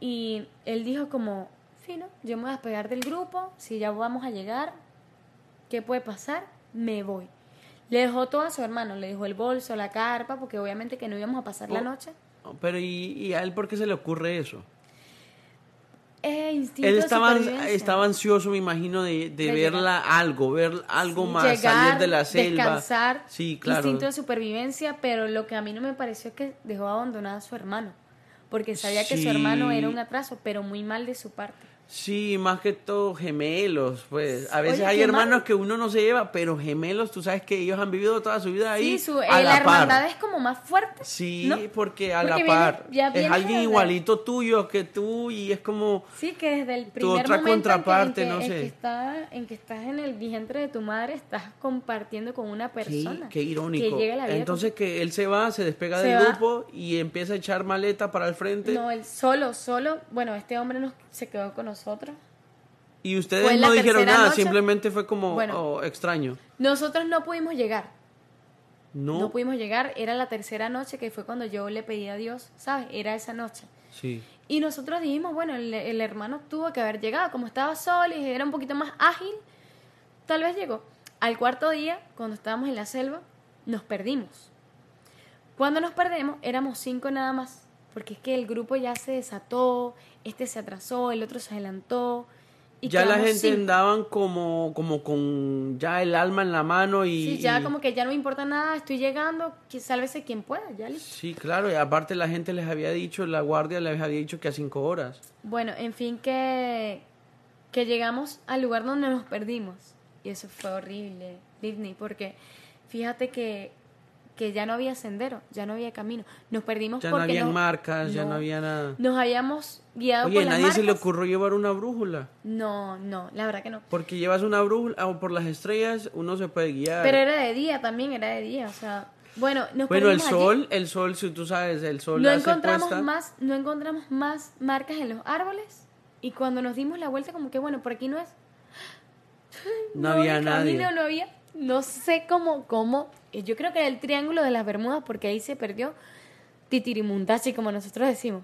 Y él dijo como, fino, yo me voy a despegar del grupo, si ya vamos a llegar, ¿qué puede pasar? Me voy. Le dejó todo a su hermano, le dejó el bolso, la carpa, porque obviamente que no íbamos a pasar la oh, noche. Pero ¿y, ¿y, a él por qué se le ocurre eso? Él estaba, estaba ansioso, me imagino, de, de, verla algo, ver algo más, salir de la selva. Descansar, sí, claro. instinto de supervivencia, pero lo que a mí no me pareció es que dejó abandonada a su hermano, porque sabía que su hermano era un atraso, pero muy mal de su parte. Sí, más que todo gemelos, pues. A veces hay hermanos que uno no se lleva, pero gemelos, tú sabes que ellos han vivido toda su vida ahí. Sí, su, a la, hermandad es como más fuerte. Sí, porque a la par es alguien igualito tuyo que tú y es como. Sí, que desde el primer tu otra momento contraparte, en que, no sé. En que, está, en que estás en el vientre de tu madre, estás compartiendo con una persona. Sí, qué irónico. Que llega la vida Entonces que él se va, se despega del grupo y empieza a echar maleta para el frente. No, él solo, solo. Bueno, este hombre nos, se quedó con nosotros nosotros. Y ustedes no dijeron nada, simplemente fue como oh, extraño. Nosotros no pudimos llegar. No. No pudimos llegar, era la tercera noche que fue cuando yo le pedí a Dios, ¿sabes? Era esa noche. Sí. Y nosotros dijimos, bueno, el, hermano tuvo que haber llegado, como estaba solo y era un poquito más ágil, tal vez llegó. Al cuarto día, cuando estábamos en la selva, nos perdimos. Cuando nos perdemos, éramos cinco nada más, porque es que el grupo ya se desató, este se atrasó, el otro se adelantó. Y ya la gente andaban como, como con ya el alma en la mano y... Sí, ya como que ya no me importa nada, estoy llegando, que sálvese quien pueda, ya Sí, claro, y aparte la gente les había dicho, la guardia les había dicho que a cinco horas. Bueno, en fin, que, que llegamos al lugar donde nos perdimos. Y eso fue horrible, Disney, porque fíjate que que ya no había sendero, ya no había camino. Nos perdimos ya porque no había marcas, ya no había nada. Nos habíamos guiado Oye, por las nadie se le ocurrió llevar una brújula. No, no, la verdad que no. Porque llevas una brújula o por las estrellas uno se puede guiar. Pero era de día también, era de día, o sea, bueno, nos Bueno, el sol, el sol, si tú sabes, el sol no encontramos más, no encontramos más marcas en los árboles y cuando nos dimos la vuelta como que bueno, por aquí no es. No, había nadie. no había no sé cómo, cómo, yo creo que era el triángulo de las Bermudas, porque ahí se perdió Titirimundachi, como nosotros decimos.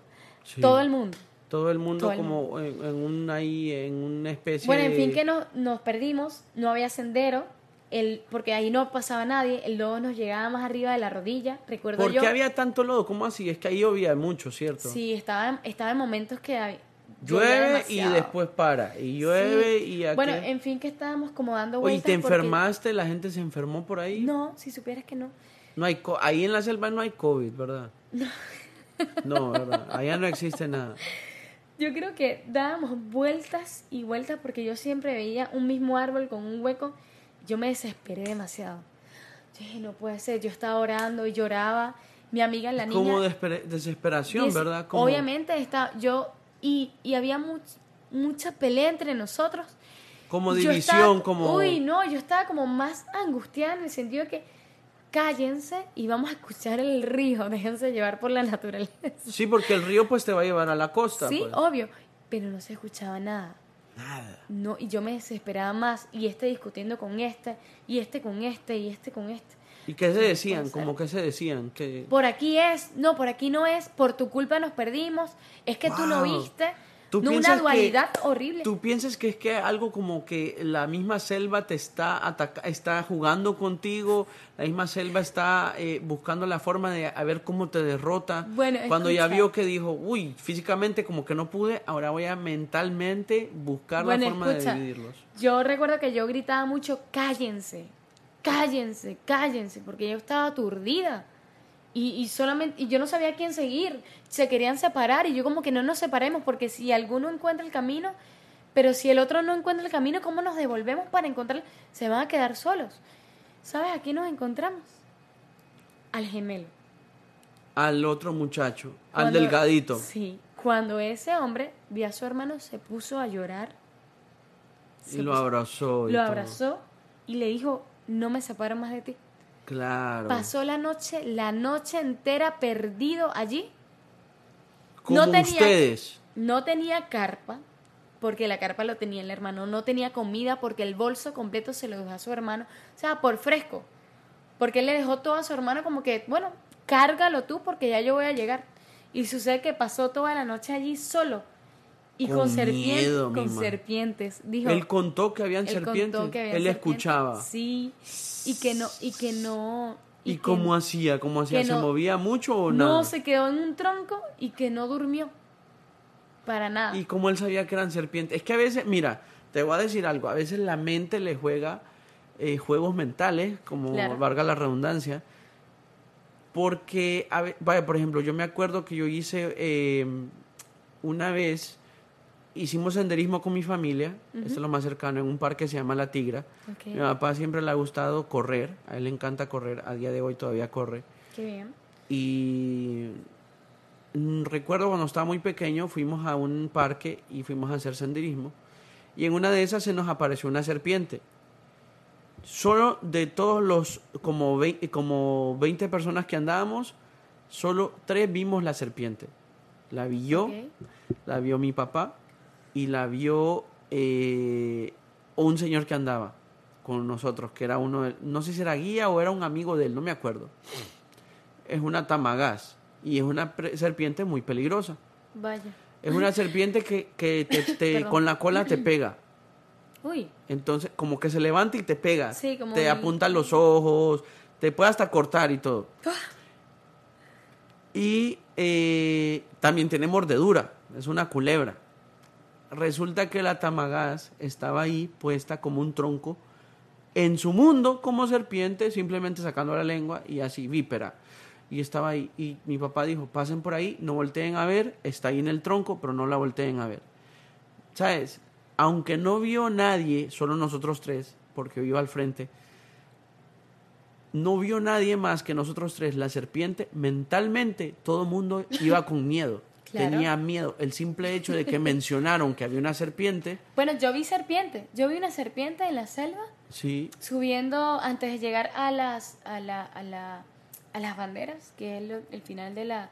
Todo el mundo. Todo el mundo como En, un, ahí, en una especie Bueno, en fin, que nos, nos perdimos, no había sendero, el, porque ahí no pasaba nadie, el lodo nos llegaba más arriba de la rodilla, recuerdo ¿Por qué había tanto lodo? ¿Cómo así? Es que ahí llovía mucho, ¿cierto? Sí, estaba, estaba en momentos que Llueve y después para. Y llueve y aquí. Bueno, en fin, que estábamos como dando vueltas. ¿Y te enfermaste? ¿La gente se enfermó por ahí? No, si supieras que no. no hay ahí en la selva no hay COVID, ¿verdad? No. no, ¿verdad? Allá no existe nada. Yo creo que dábamos vueltas y vueltas porque yo siempre veía un mismo árbol con un hueco. Yo me desesperé demasiado. Yo dije, no puede ser. Yo estaba orando y lloraba. Mi amiga, la niña. Como desesperación, ¿verdad? Obviamente, está, yo y, y había mucha pelea entre nosotros. Como división, como... Uy, no, yo estaba como más angustiada en el sentido de que cállense y vamos a escuchar el río, déjense llevar por la naturaleza. Sí, porque el río pues te va a llevar a la costa. Sí, pues. obvio, pero no se escuchaba nada. Nada. No, y yo me desesperaba más, y este discutiendo con este, y este con este, y este con este. ¿Y qué se decían? ¿Cómo que se decían? que Por aquí es, no, por aquí no es, por tu culpa nos perdimos, es que tú no viste. ¿Tú no, una dualidad horrible. ¿Tú piensas que es que algo como que la misma selva te está está jugando contigo, la misma selva está eh, buscando la forma de a ver cómo te derrota? Bueno, Cuando ya vio que dijo, uy, físicamente como que no pude, ahora voy a mentalmente buscar la forma de dividirlos. Yo recuerdo que yo gritaba mucho, cállense, cállense, cállense, porque yo estaba aturdida. Y, y, solamente, y yo no sabía a quién seguir. Se querían separar y yo como que no nos separemos, porque si alguno encuentra el camino, pero si el otro no encuentra el camino, ¿cómo nos devolvemos para encontrar? Se van a quedar solos. ¿Sabes? Aquí nos encontramos. Al gemelo. Al otro muchacho, al delgadito. Sí, cuando ese hombre vio a su hermano, se puso a llorar. Y lo abrazó. lo abrazó y le dijo, no me separo más de ti. Claro. Pasó la noche, la noche entera perdido allí. Como no tenía, ustedes. No tenía carpa, porque la carpa lo tenía el hermano. No tenía comida porque el bolso completo se lo dejó a su hermano. O sea, por fresco. Porque él le dejó todo a su hermano como que, bueno, cárgalo tú porque ya yo voy a llegar. Y sucede que pasó toda la noche allí solo y con, serpientes, con serpientes. Dijo, él contó que habían serpientes. él escuchaba. Sí, y que no, y que no. ¿Y, cómo hacía? ¿Cómo hacía? ¿Se movía mucho o nada? No, se quedó en un tronco y que no durmió. Para nada. ¿Y cómo él sabía que eran serpientes? Es que a veces, mira, te voy a decir algo, a veces la mente le juega eh, juegos mentales, como valga la redundancia, porque, vaya, por ejemplo, yo me acuerdo que yo hice eh, una vez hicimos senderismo con mi familia, esto es lo más cercano, en un parque que se llama La Tigra. Mi papá siempre le ha gustado correr, a él le encanta correr, a día de hoy todavía corre. Qué bien. Y mm, recuerdo cuando estaba muy pequeño, fuimos a un parque y fuimos a hacer senderismo. Y en una de esas se nos apareció una serpiente. Solo de todos los como 20, como 20 personas que andábamos, solo tres vimos la serpiente. La vi yo, la vio mi papá y la vio eh, un señor que andaba con nosotros, que era uno, no sé si era guía o era un amigo de él, no me acuerdo. Es una tamagás y es una serpiente muy peligrosa. Vaya. Es una serpiente que, que te, con la cola te pega. Uy. Entonces, como que se levanta y te pega. te apunta los ojos, te puede hasta cortar y todo. Ah. Y eh, también tiene mordedura, es una culebra. Resulta que la tamagás estaba ahí puesta como un tronco en su mundo como serpiente, simplemente sacando la lengua y así, vípera. Y estaba ahí. Y mi papá dijo, pasen por ahí, no volteen a ver, está ahí en el tronco, pero no la volteen a ver. ¿Sabes? Aunque no vio nadie, solo nosotros tres, porque vivo al frente, no vio nadie más que nosotros tres, la serpiente, mentalmente todo mundo iba con miedo. Tenía miedo. El simple hecho de que mencionaron que había una serpiente. Bueno, yo vi serpiente. Yo vi una serpiente en la selva. Sí. Subiendo antes de llegar a las, a la, a la, a las banderas, que es el, final de la,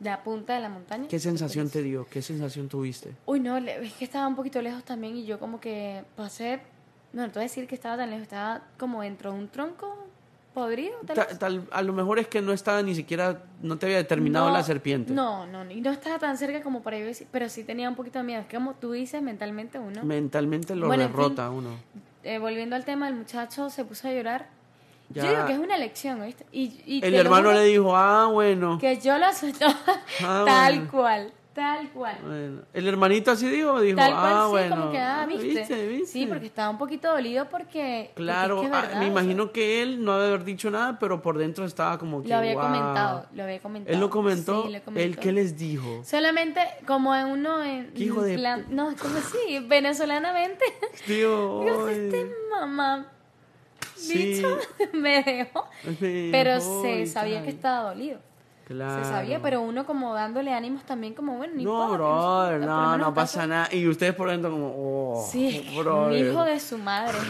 la punta de la montaña. ¿Qué sensación te dio? ¿Qué sensación tuviste? Uy, no, es que estaba un poquito lejos también y yo como que pasé, no, no te voy a decir que estaba tan lejos, estaba como dentro de un tronco podrido. Tal, a lo mejor es que no estaba ni siquiera, no te había determinado la serpiente. No, no, y no estaba tan cerca como para ir, pero sí tenía un poquito de miedo. Es que como tú dices, mentalmente uno. Mentalmente lo derrota uno. Eh, volviendo al tema, el muchacho se puso a llorar yo digo que es una lección, ¿viste? Y, el hermano le dijo, ah, bueno. Que yo lo acepto ah, tal cual, tal cual. Bueno. El hermanito así dijo, dijo, tal cual, ah, sí, como que, ah, ¿viste? Sí, porque estaba un poquito dolido porque... Claro, ah, me imagino que él no debe haber dicho nada, pero por dentro estaba como que, Lo había comentado, lo había comentado. ¿Él lo comentó? Sí, ¿Él qué les dijo? Solamente como en uno... En, hijo de...? Plan, no, como así, venezolanamente. Dios. este mamá sí. me dejó. pero se sabía que estaba dolido. Claro. Se sabía, pero uno como dándole ánimos también como, bueno, ni No, bro, no, no pasa nada. Y ustedes por dentro como, oh, sí, hijo de su madre.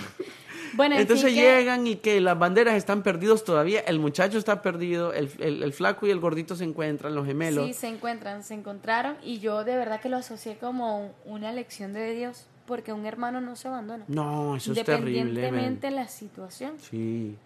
Bueno, Entonces llegan y que las banderas están perdidos todavía, el muchacho está perdido, el, el, flaco y el gordito se encuentran, los gemelos. Sí, se encuentran, se encontraron y yo de verdad que lo asocié como una lección de Dios porque un hermano no se abandona. No, eso es terrible. Independientemente de la situación. Sí.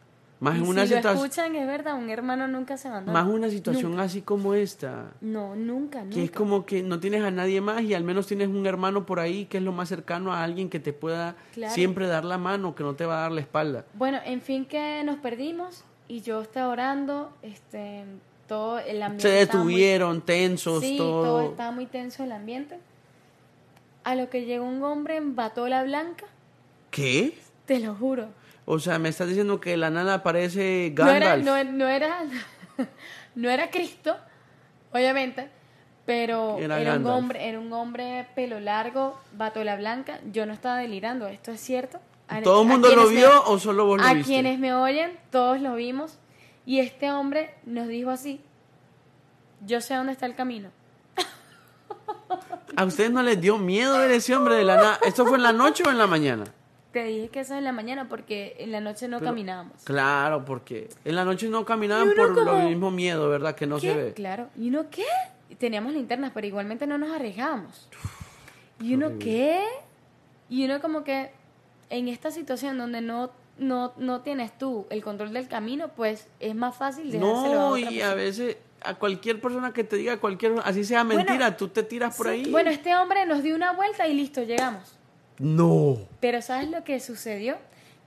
Más en una si lo escuchan, es verdad, un hermano nunca se abandona. Más una situación así como esta. No, nunca, nunca. Que es como que no tienes a nadie más y al menos tienes un hermano por ahí que es lo más cercano a alguien que te pueda siempre dar la mano, que no te va a dar la espalda. Bueno, en fin que nos perdimos y yo estaba orando, este, todo el ambiente. Se detuvieron, tensos, sí, todo. estaba muy tenso el ambiente. A lo que llegó un hombre en batola blanca. ¿Qué? Te lo juro. O sea, me estás diciendo que la nana parece Gandalf. No era, no, era, no era Cristo, obviamente, pero era, un hombre, era un hombre pelo largo, batola blanca. Yo no estaba delirando, esto es cierto. ¿Todo el mundo lo vio o solo vos lo a quienes me oyen, todos lo vimos. Y este hombre nos dijo así, yo sé dónde está el camino. ¿A ustedes no les dio miedo ver ese hombre de la nada? ¿Esto fue en la noche o en la mañana? Te dije que eso es en la mañana porque en la noche no caminábamos. Claro, porque en la noche no caminaban por lo mismo miedo, ¿verdad? Que no se ve. Claro. ¿Y uno qué? Teníamos linternas, pero igualmente no nos arriesgábamos. ¿Y uno qué? Y uno como que en esta situación donde no no, no tienes tú el control del camino, pues es más fácil dejárselo No, y a veces a cualquier persona que te diga cualquier, así sea mentira, tú te tiras por ahí. Bueno, este hombre nos dio una vuelta y listo, llegamos. No. Pero ¿sabes lo que sucedió?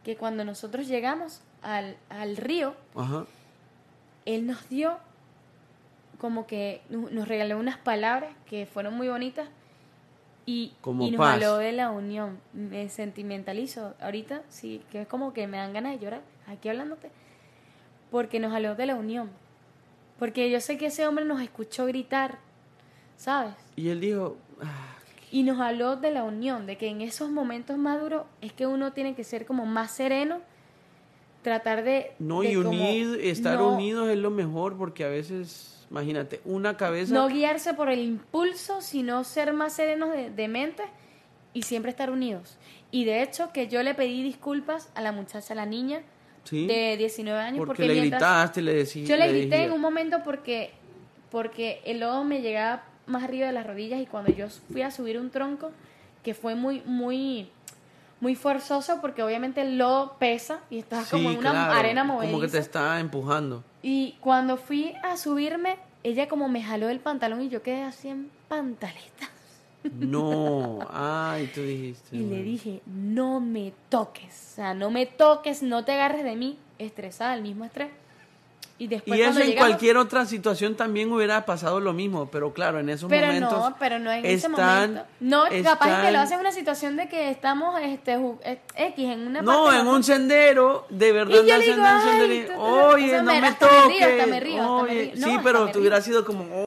Que cuando nosotros llegamos al, al río, él nos dio como que nos regaló unas palabras que fueron muy bonitas y, y nos habló de la unión. Me sentimentalizo ahorita, sí, que es como que me dan ganas de llorar aquí hablándote, porque nos habló de la unión porque yo sé que ese hombre nos escuchó gritar, ¿sabes? Y él dijo, ah, Y nos habló de la unión, de que en esos momentos maduros es que uno tiene que ser como más sereno, tratar de... No, y unir, estar unidos es lo mejor porque a veces, imagínate, una cabeza... No guiarse por el impulso, sino ser más serenos de, mente y siempre estar unidos. Y de hecho que yo le pedí disculpas a la muchacha, a la niña de 19 años. Porque, le gritaste, le decías... Yo le grité en un momento porque, porque el lodo me llegaba más arriba de las rodillas y cuando yo fui a subir un tronco, que fue muy, muy, muy forzoso porque obviamente el lodo pesa y estás como en una arena movediza. Como que te está empujando. Y cuando fui a subirme, ella como me jaló el pantalón y yo quedé así en pantaletas. No, ay, tú dijiste. Y le dije, no me toques, o sea, no me toques, no te agarres de mí, estresada, el mismo estrés. Y, después, y eso en cualquier otra situación también hubiera pasado lo mismo, pero claro, en esos pero momentos. No, pero no en ese momento. No, capaz que lo hace en una situación de que estamos este, eh, X en una No, en un sendero, de verdad, y yo digo, Oye, no me, toques. Oye, sí, pero tú hubieras sido como.